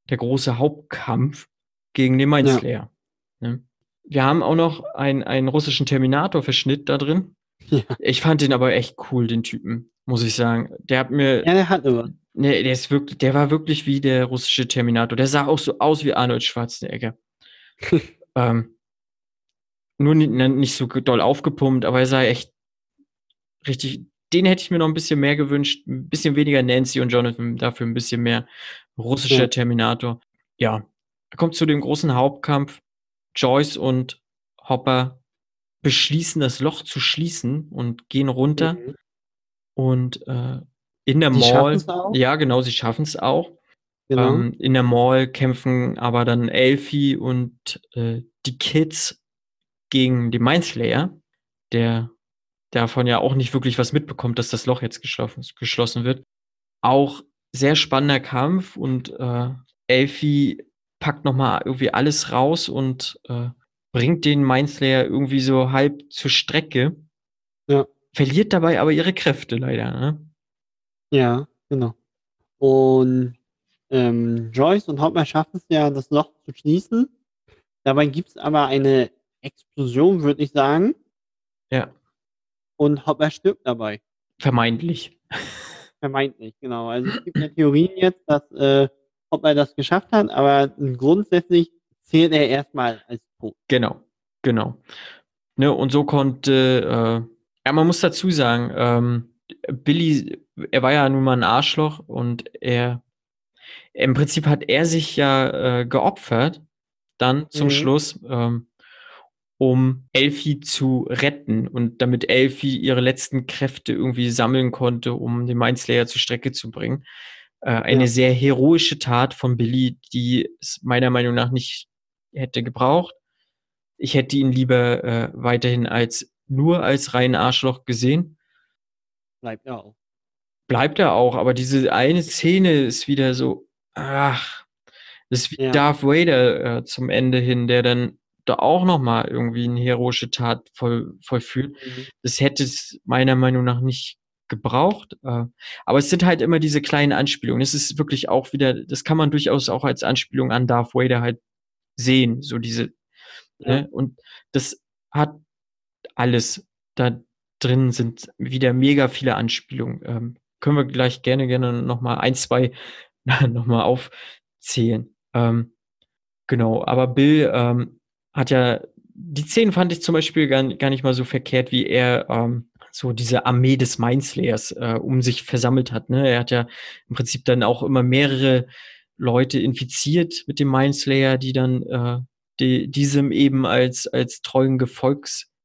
der große Hauptkampf gegen den Mindslayer. Ne? wir haben auch noch ein, einen russischen Terminator-Verschnitt da drin. Ja. Ich fand den aber echt cool, den Typen, muss ich sagen. Der hat mir, Ja, der hat immer. ne, der ist wirklich, der war wirklich wie der russische Terminator. Der sah auch so aus wie Arnold Schwarzenegger. ähm, nur ni- ne, nicht so doll aufgepumpt, aber er sah echt richtig. Den hätte ich mir noch ein bisschen mehr gewünscht. Ein bisschen weniger Nancy und Jonathan, dafür ein bisschen mehr russischer Ja. Terminator. Ja, er kommt zu dem großen Hauptkampf. Joyce und Hopper beschließen, das Loch zu schließen und gehen runter. Mhm. Und äh, in der Die Mall, ja genau, sie schaffen es auch. Genau. Ähm, in der Mall kämpfen aber dann Elfie und äh, die Kids gegen den Mindslayer, der davon ja auch nicht wirklich was mitbekommt, dass das Loch jetzt geschlossen, geschlossen wird. Auch sehr spannender Kampf und äh, Elfie packt nochmal irgendwie alles raus und äh, bringt den Mindslayer irgendwie so halb zur Strecke. Ja. Verliert dabei aber ihre Kräfte leider. Ne? Ja, genau. Und ähm, Joyce und Hopper schaffen es ja, das Loch zu schließen. Dabei gibt es aber eine Explosion, würde ich sagen. Ja, Und Hopper stirbt dabei. vermeintlich. Vermeintlich, genau. Also es gibt ja Theorien jetzt, dass äh, Hopper das geschafft hat, aber grundsätzlich zählt er erstmal als tot. Genau, genau. Ne, und so konnte, äh, ja, man muss dazu sagen, ähm, Billy, er war ja nun mal ein Arschloch und er, im Prinzip hat er sich ja äh, geopfert, dann zum Mhm. Schluss, ähm, um Elfie zu retten und damit Elfie ihre letzten Kräfte irgendwie sammeln konnte, um den Mindslayer zur Strecke zu bringen. Äh, eine Ja. sehr heroische Tat von Billy, die es meiner Meinung nach nicht hätte gebraucht. Ich hätte ihn lieber äh, weiterhin als nur als reinen Arschloch gesehen. Bleibt er auch. Bleibt er auch, aber diese eine Szene ist wieder so, ach, das ist wie Ja. Darth Vader äh, zum Ende hin, der dann da auch nochmal irgendwie eine heroische Tat voll, vollführt. Mhm. Das hätte es meiner Meinung nach nicht gebraucht. Äh, aber es sind halt immer diese kleinen Anspielungen. Es ist wirklich auch wieder, das kann man durchaus auch als Anspielung an Darth Vader halt sehen. So diese, Ja. ne? Und das hat alles. Da drin sind wieder mega viele Anspielungen. Ähm, können wir gleich gerne, gerne nochmal ein, zwei nochmal aufzählen. Ähm, genau, aber Bill ähm, hat ja, die Szenen fand ich zum Beispiel gar, gar nicht mal so verkehrt, wie er ähm, so diese Armee des Mindslayers äh, um sich versammelt hat. Ne? Er hat ja im Prinzip dann auch immer mehrere Leute infiziert mit dem Mindslayer, die dann äh, die, diesem eben als, als treuen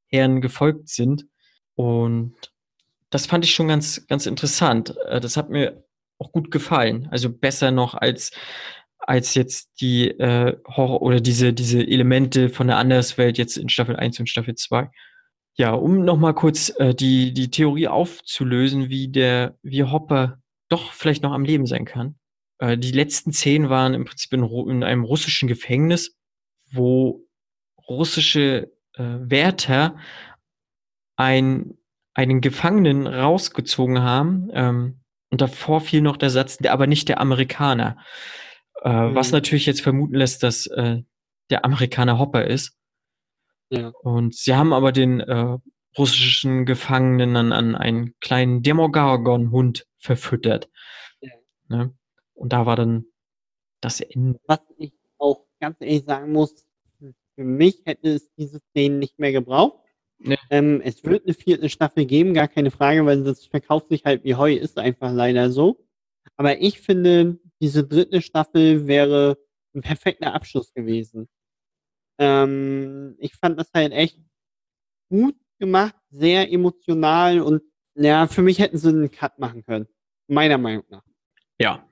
Gefolgsherren gefolgt sind. Und das fand ich schon ganz, ganz interessant. Äh, Das hat mir auch gut gefallen. Also besser noch als, als jetzt die äh, Horror oder diese, diese Elemente von der Anderswelt jetzt in Staffel 1 und Staffel 2. Ja, um nochmal kurz äh, die, die Theorie aufzulösen, wie der, wie Hopper doch vielleicht noch am Leben sein kann. Äh, die letzten zehn waren im Prinzip in, in einem russischen Gefängnis, wo russische Wärter ein, einen Gefangenen rausgezogen haben. Ähm, und davor fiel noch der Satz, der, aber nicht der Amerikaner. Äh, Was Mhm. natürlich jetzt vermuten lässt, dass äh, der Amerikaner Hopper ist. Ja. Und sie haben aber den äh, russischen Gefangenen dann an einen kleinen Demogorgon-Hund verfüttert. Ja. Ne? Und da war dann das Ende. Was ich auch ganz ehrlich sagen muss, für mich hätte es diese Szenen nicht mehr gebraucht. Nee. Ähm, es wird eine vierte Staffel geben, gar keine Frage, weil das verkauft sich halt wie Heu, ist einfach leider so. Aber ich finde, diese dritte Staffel wäre ein perfekter Abschluss gewesen. Ähm, ich fand das halt echt gut gemacht, sehr emotional und ja, für mich hätten sie einen Cut machen können. Meiner Meinung nach. Ja,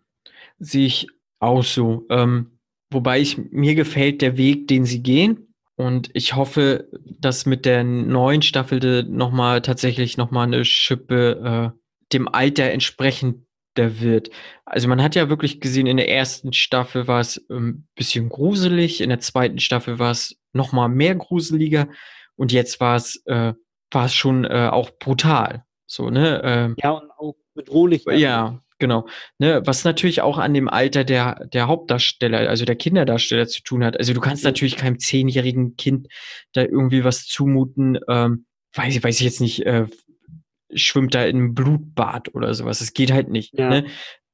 sehe ich auch so. Ähm, wobei ich, mir gefällt der Weg, den sie gehen. Und ich hoffe, dass mit der neuen Staffel nochmal tatsächlich nochmal eine Schippe äh, dem Alter entsprechender wird. Also man hat ja wirklich gesehen, in der ersten Staffel war es ein ähm, bisschen gruselig, in der zweiten Staffel war es nochmal mehr gruseliger und jetzt war es, äh, war es schon äh, auch brutal. So, ne? Ähm, Ja, und auch bedrohlich. ja, Genau. Ne, was natürlich auch an dem Alter der, der Hauptdarsteller, also der Kinderdarsteller zu tun hat. Also du kannst natürlich keinem zehnjährigen Kind da irgendwie was zumuten, ähm, weiß ich, weiß ich jetzt nicht, äh, schwimmt da in einem Blutbad oder sowas. Das geht halt nicht. Ja. Ne?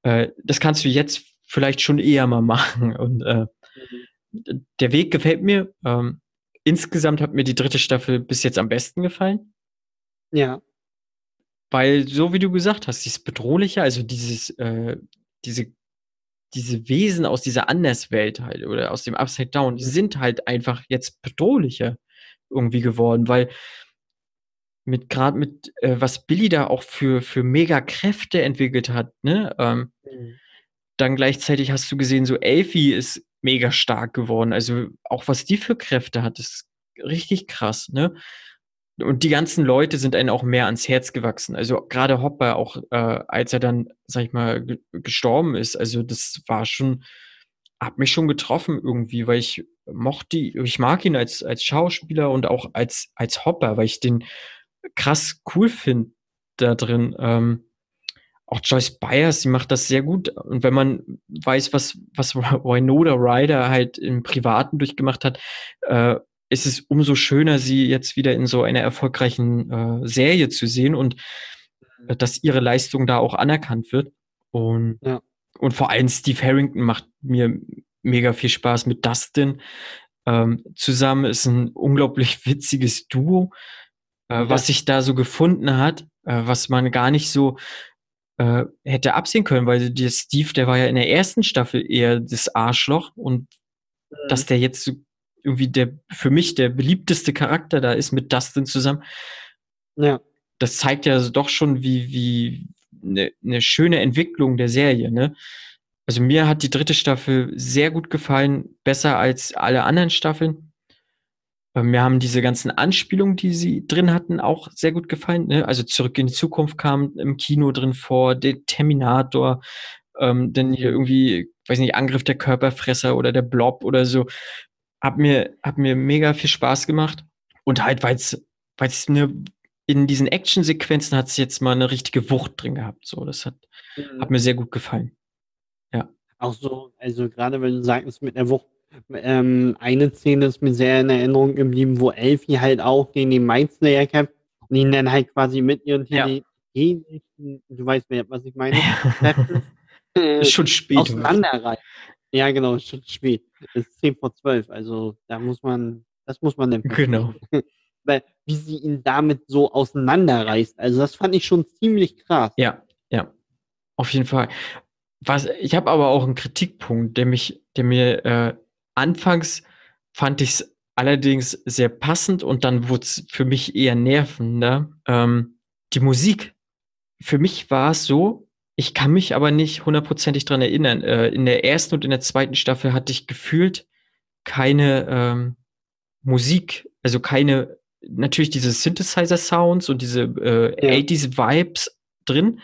Äh, das kannst du jetzt vielleicht schon eher mal machen. Und äh, Mhm. der Weg gefällt mir. Ähm, insgesamt hat mir die dritte Staffel bis jetzt am besten gefallen. Ja. Weil, so wie du gesagt hast, dieses Bedrohliche, also dieses, äh, diese, diese Wesen aus dieser Anderswelt halt oder aus dem Upside Down, die sind halt einfach jetzt bedrohlicher irgendwie geworden, weil mit gerade mit, äh, was Billy da auch für, für mega Kräfte entwickelt hat, ne? Ähm, Mhm. dann gleichzeitig hast du gesehen, so Elfie ist mega stark geworden. Also auch was die für Kräfte hat, ist richtig krass, ne? Und die ganzen Leute sind einem auch mehr ans Herz gewachsen. Also gerade Hopper, auch äh, als er dann, sag ich mal, ge gestorben ist, also das war schon, hat mich schon getroffen irgendwie, weil ich mochte, ich mag ihn als, als Schauspieler und auch als, als Hopper, weil ich den krass cool finde da drin. Ähm, auch Joyce Byers, die macht das sehr gut. Und wenn man weiß, was, was Winona Ryder halt im Privaten durchgemacht hat, äh, ist es umso schöner, sie jetzt wieder in so einer erfolgreichen äh, Serie zu sehen und äh, dass ihre Leistung da auch anerkannt wird. Und, Ja. und vor allem Steve Harrington macht mir mega viel Spaß mit Dustin. Ähm, zusammen ist ein unglaublich witziges Duo, äh, Ja. was sich da so gefunden hat, äh, was man gar nicht so äh, hätte absehen können, weil der Steve, der war ja in der ersten Staffel eher das Arschloch und dass der jetzt so irgendwie der für mich der beliebteste Charakter da ist mit Dustin zusammen, Ja. das zeigt ja doch schon, wie, wie eine, eine schöne Entwicklung der Serie, ne? Also mir hat die dritte Staffel sehr gut gefallen, besser als alle anderen Staffeln. Mir haben diese ganzen Anspielungen, die sie drin hatten, auch sehr gut gefallen. Ne? Also zurück in die Zukunft kam im Kino drin vor, der Terminator, ähm, dann hier irgendwie, weiß nicht, Angriff der Körperfresser oder der Blob oder so. Hat mir, hat mir mega viel Spaß gemacht. Und halt, weil es, weil es ne, in diesen Actionsequenzen hat es jetzt mal eine richtige Wucht drin gehabt. So, das hat, Mhm. hat mir sehr gut gefallen. Auch so, also gerade wenn du sagst, mit der Wucht, ähm, eine Szene ist mir sehr in Erinnerung geblieben, wo Elfie halt auch gegen den Mindslayer kämpft und ihn dann halt quasi mit ihren Ja. Telekinesen, du weißt, was ich meine, Kräften, äh, schon spät. auseinanderreißt. Ja, genau, ist schon spät. Es ist 10 vor 12, also da muss man, das muss man dann Genau. Weil, wie sie ihn damit so auseinanderreißt, also das fand ich schon ziemlich krass. Ja, ja, auf jeden Fall. Was, ich habe aber auch einen Kritikpunkt, der mich, der mir äh, anfangs fand ich es allerdings sehr passend und dann wurde es für mich eher nervender. Ähm, die Musik. Für mich war es so, ich kann mich aber nicht hundertprozentig dran erinnern. Äh, in der ersten und in der zweiten Staffel hatte ich gefühlt keine ähm, Musik, also keine, natürlich diese Synthesizer-Sounds und diese äh, Ja. 80s-Vibes drin,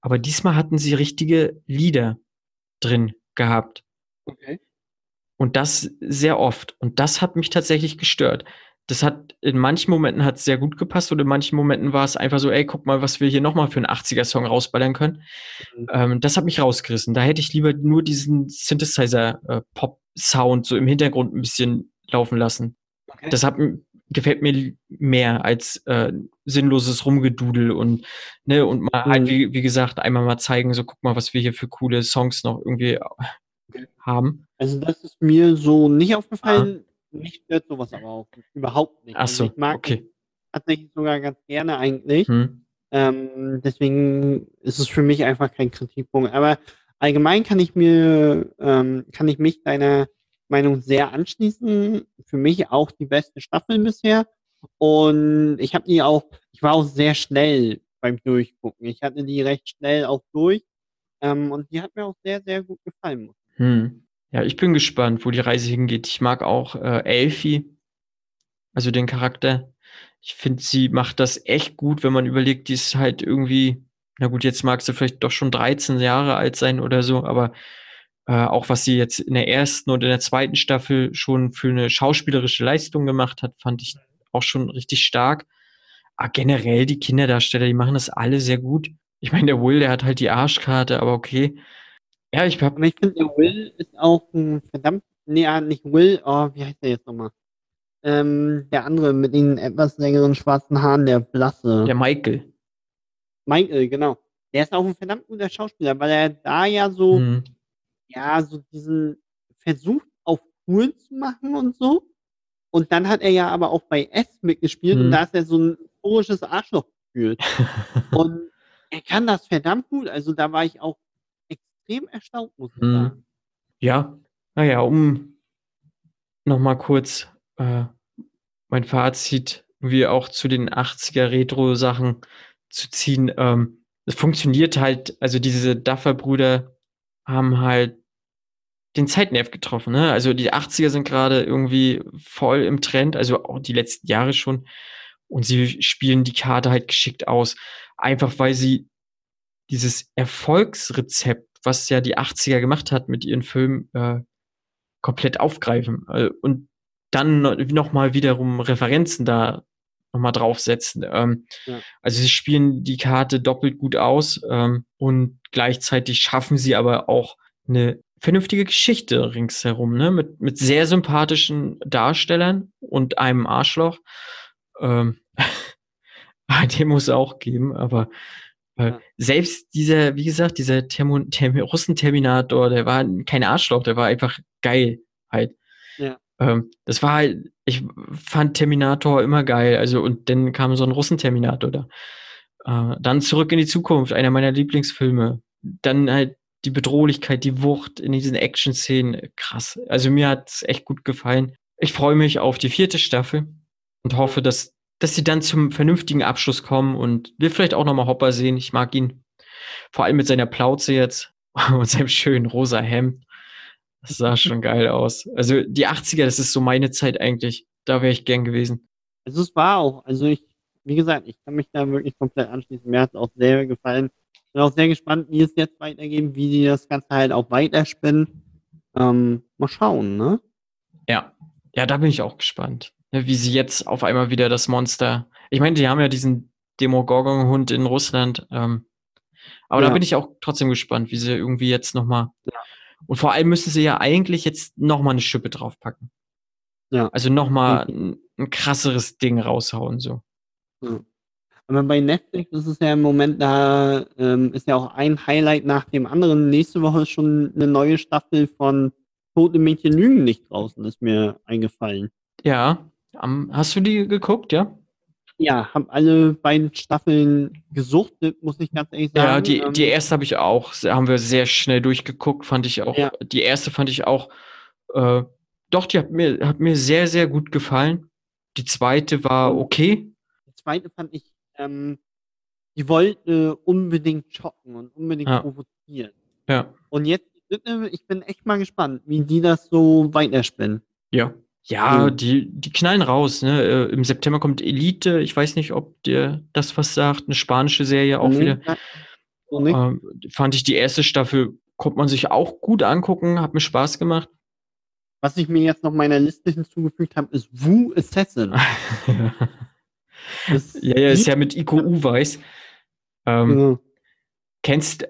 aber diesmal hatten sie richtige Lieder drin gehabt. Okay. Und das sehr oft. Und das hat mich tatsächlich gestört. Das hat, in manchen Momenten hat sehr gut gepasst und in manchen Momenten war es einfach so, ey, guck mal, was wir hier nochmal für einen 80er-Song rausballern können. Mhm. Ähm, das hat mich rausgerissen. Da hätte ich lieber nur diesen Synthesizer-Pop-Sound so im Hintergrund ein bisschen laufen lassen. Okay. Das hat, gefällt mir mehr als äh, sinnloses Rumgedudel und, ne, und mal halt, Mhm. wie, wie gesagt, einmal mal zeigen, so guck mal, was wir hier für coole Songs noch irgendwie Okay. haben. Also das ist mir so nicht aufgefallen. Mich stört sowas aber auch überhaupt nicht. Ach so, also ich mag okay. tatsächlich sogar ganz gerne eigentlich. Hm. Ähm, deswegen ist es für mich einfach kein Kritikpunkt. Aber allgemein kann ich mir, ähm, kann ich mich deiner Meinung sehr anschließen. Für mich auch die beste Staffel bisher. Und ich habe die auch, ich war auch sehr schnell beim Durchgucken. Ich hatte die recht schnell auch durch. Ähm, und die hat mir auch sehr, sehr gut gefallen. Hm. Ja, ich bin gespannt, wo die Reise hingeht. Ich mag auch äh, Elfie, also den Charakter. Ich finde, sie macht das echt gut, wenn man überlegt, die ist halt irgendwie, na gut, jetzt mag sie vielleicht doch schon 13 Jahre alt sein oder so, aber äh, auch was sie jetzt in der ersten und in der zweiten Staffel schon für eine schauspielerische Leistung gemacht hat, fand ich auch schon richtig stark. Aber generell die Kinderdarsteller, die machen das alle sehr gut. Ich meine, der Will, der hat halt die Arschkarte, aber okay. Ja, ich hab, Aber ich finde, der Will ist auch ein verdammt, nee, ah, nicht Will, oh, wie heißt der jetzt nochmal? Ähm, der andere mit den etwas längeren schwarzen Haaren, der Blasse. der Michael. Michael, genau. Der ist auch ein verdammt guter Schauspieler, weil er da ja so, Hm. ja, so diesen Versuch auf cool zu machen und so. Und dann hat er ja aber auch bei S mitgespielt Mhm. und da ist er so ein historisches Arschloch gefühlt. und er kann das verdammt gut. Also da war ich auch extrem erstaunt, muss ich Mhm. sagen. Ja, naja, um nochmal kurz äh, mein Fazit wie auch zu den 80er Retro-Sachen zu ziehen. Ähm, es funktioniert halt, also diese Duffer-Brüder haben halt den Zeitnerv getroffen. Ne? Also die 80er sind gerade irgendwie voll im Trend, also auch die letzten Jahre schon. Und sie spielen die Karte halt geschickt aus. Einfach weil sie dieses Erfolgsrezept, was ja die 80er gemacht hat mit ihren Filmen, äh, komplett aufgreifen. Äh, und dann no- nochmal wiederum Referenzen da nochmal draufsetzen. Ähm, Ja. Also sie spielen die Karte doppelt gut aus ähm, und gleichzeitig schaffen sie aber auch eine vernünftige Geschichte ringsherum, ne? Mit, mit sehr sympathischen Darstellern und einem Arschloch. Ähm, den muss es auch geben, aber Ja. selbst dieser, wie gesagt, dieser Thermo, Russen-Terminator, der war kein Arschloch, der war einfach geil halt. Ja. Ähm, das war halt, ich fand Terminator immer geil, also und dann kam so ein Russen-Terminator da. Äh, dann zurück in die Zukunft, einer meiner Lieblingsfilme. Dann halt die Bedrohlichkeit, die Wucht in diesen Action-Szenen, krass. Also mir hat's echt gut gefallen. Ich freue mich auf die vierte Staffel und hoffe, dass, dass sie dann zum vernünftigen Abschluss kommen und wir vielleicht auch nochmal Hopper sehen. Ich mag ihn. Vor allem mit seiner Plauze jetzt und seinem schönen rosa Hemd. Das sah schon geil aus. Also die 80er, das ist so meine Zeit eigentlich. Da wäre ich gern gewesen. Also es war auch, also ich, wie gesagt, ich kann mich da wirklich komplett anschließen. Mir hat es auch sehr gefallen. Bin auch sehr gespannt, wie es jetzt weitergeht, wie die das Ganze halt auch weiterspinnen. Ähm, mal schauen, ne? Ja. Ja, da bin ich auch gespannt. Ne, Wie sie jetzt auf einmal wieder das Monster. Ich meine, die haben ja diesen Demogorgon-Hund in Russland. Ähm, aber da Ja. bin ich auch trotzdem gespannt, wie sie irgendwie jetzt nochmal. Ja. Und vor allem müssen sie ja eigentlich jetzt nochmal eine Schippe draufpacken. Ja. Also nochmal ein, ein krasseres Ding raushauen, so. Aber bei Netflix ist es ja im Moment, da ähm, ist ja auch ein Highlight nach dem anderen. Nächste Woche ist schon eine neue Staffel von Tote Mädchen lügen nicht draußen, ist mir eingefallen. Ja. Am, hast du die geguckt, ja? Ja, habe alle beiden Staffeln gesuchtet, muss ich ganz ehrlich sagen. Ja, die, Ähm, die erste habe ich auch, haben wir sehr schnell durchgeguckt, fand ich auch. Ja. Die erste fand ich auch, äh, doch, die hat mir, hat mir sehr, sehr gut gefallen. Die zweite war okay. Die zweite fand ich, ähm, die wollte unbedingt schocken und unbedingt Ja. provozieren. Ja. Und jetzt dritte, ich bin echt mal gespannt, wie die das so weiterspinnen. Ja. Ja, Mhm. die, die knallen raus, ne? Äh, Im September kommt Elite. Ich weiß nicht, ob dir das was sagt. Eine spanische Serie auch Nee, wieder. Ähm, fand ich die erste Staffel, konnte man sich auch gut angucken, hat mir Spaß gemacht. Was ich mir jetzt noch meiner Liste hinzugefügt habe, ist Wu Assassin. Ja, ja, ist ja mit Iko Uweis. Ähm, Genau. Kennst,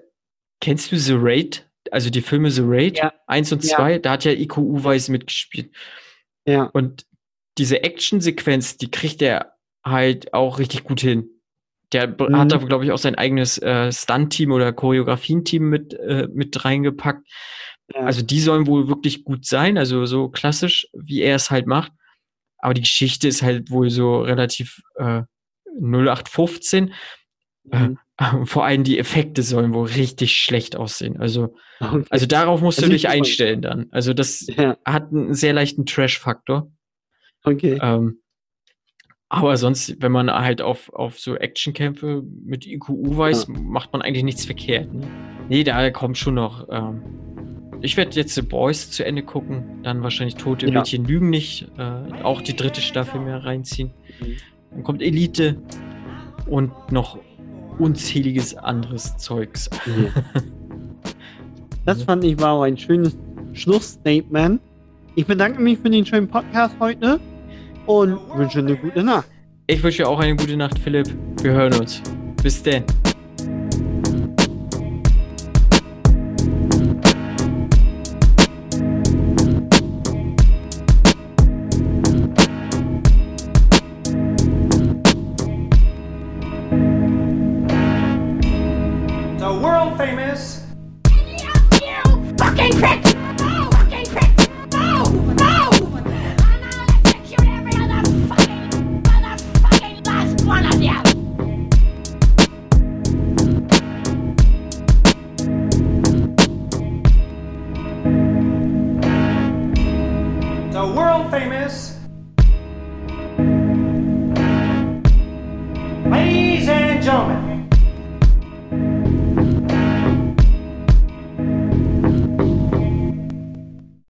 kennst du The Raid? Also die Filme The Raid Ja. 1 und Ja. 2, da hat ja Iko Uweis mitgespielt. Ja, Und diese Action-Sequenz, die kriegt er halt auch richtig gut hin. Der Mhm. hat da, glaube ich, auch sein eigenes äh, Stunt-Team oder Choreografien-Team mit, äh, mit reingepackt. ja. Also die sollen wohl wirklich gut sein, also so klassisch, wie er es halt macht. Aber die Geschichte ist halt wohl so relativ äh, 0815. Mhm. Vor allem die Effekte sollen wohl richtig schlecht aussehen. Also, Okay. also darauf musst Das du ist dich einstellen dann. Also das ja, hat einen sehr leichten Trash-Faktor. okay. Ähm, aber sonst, wenn man halt auf, auf so Actionkämpfe mit IQU weiß, macht man eigentlich nichts verkehrt. Ne? Nee, da kommt schon noch. Ähm, ich werde jetzt The Boys zu Ende gucken, dann wahrscheinlich Tote Ja. Mädchen lügen nicht, äh, auch die dritte Staffel mehr reinziehen. Mhm. Dann kommt Elite und noch unzähliges anderes Zeugs. Das fand ich war auch ein schönes Schlussstatement. Ich bedanke mich für den schönen Podcast heute und wünsche eine gute Nacht. Ich wünsche auch eine gute Nacht, Philipp. Wir hören uns. Bis denn.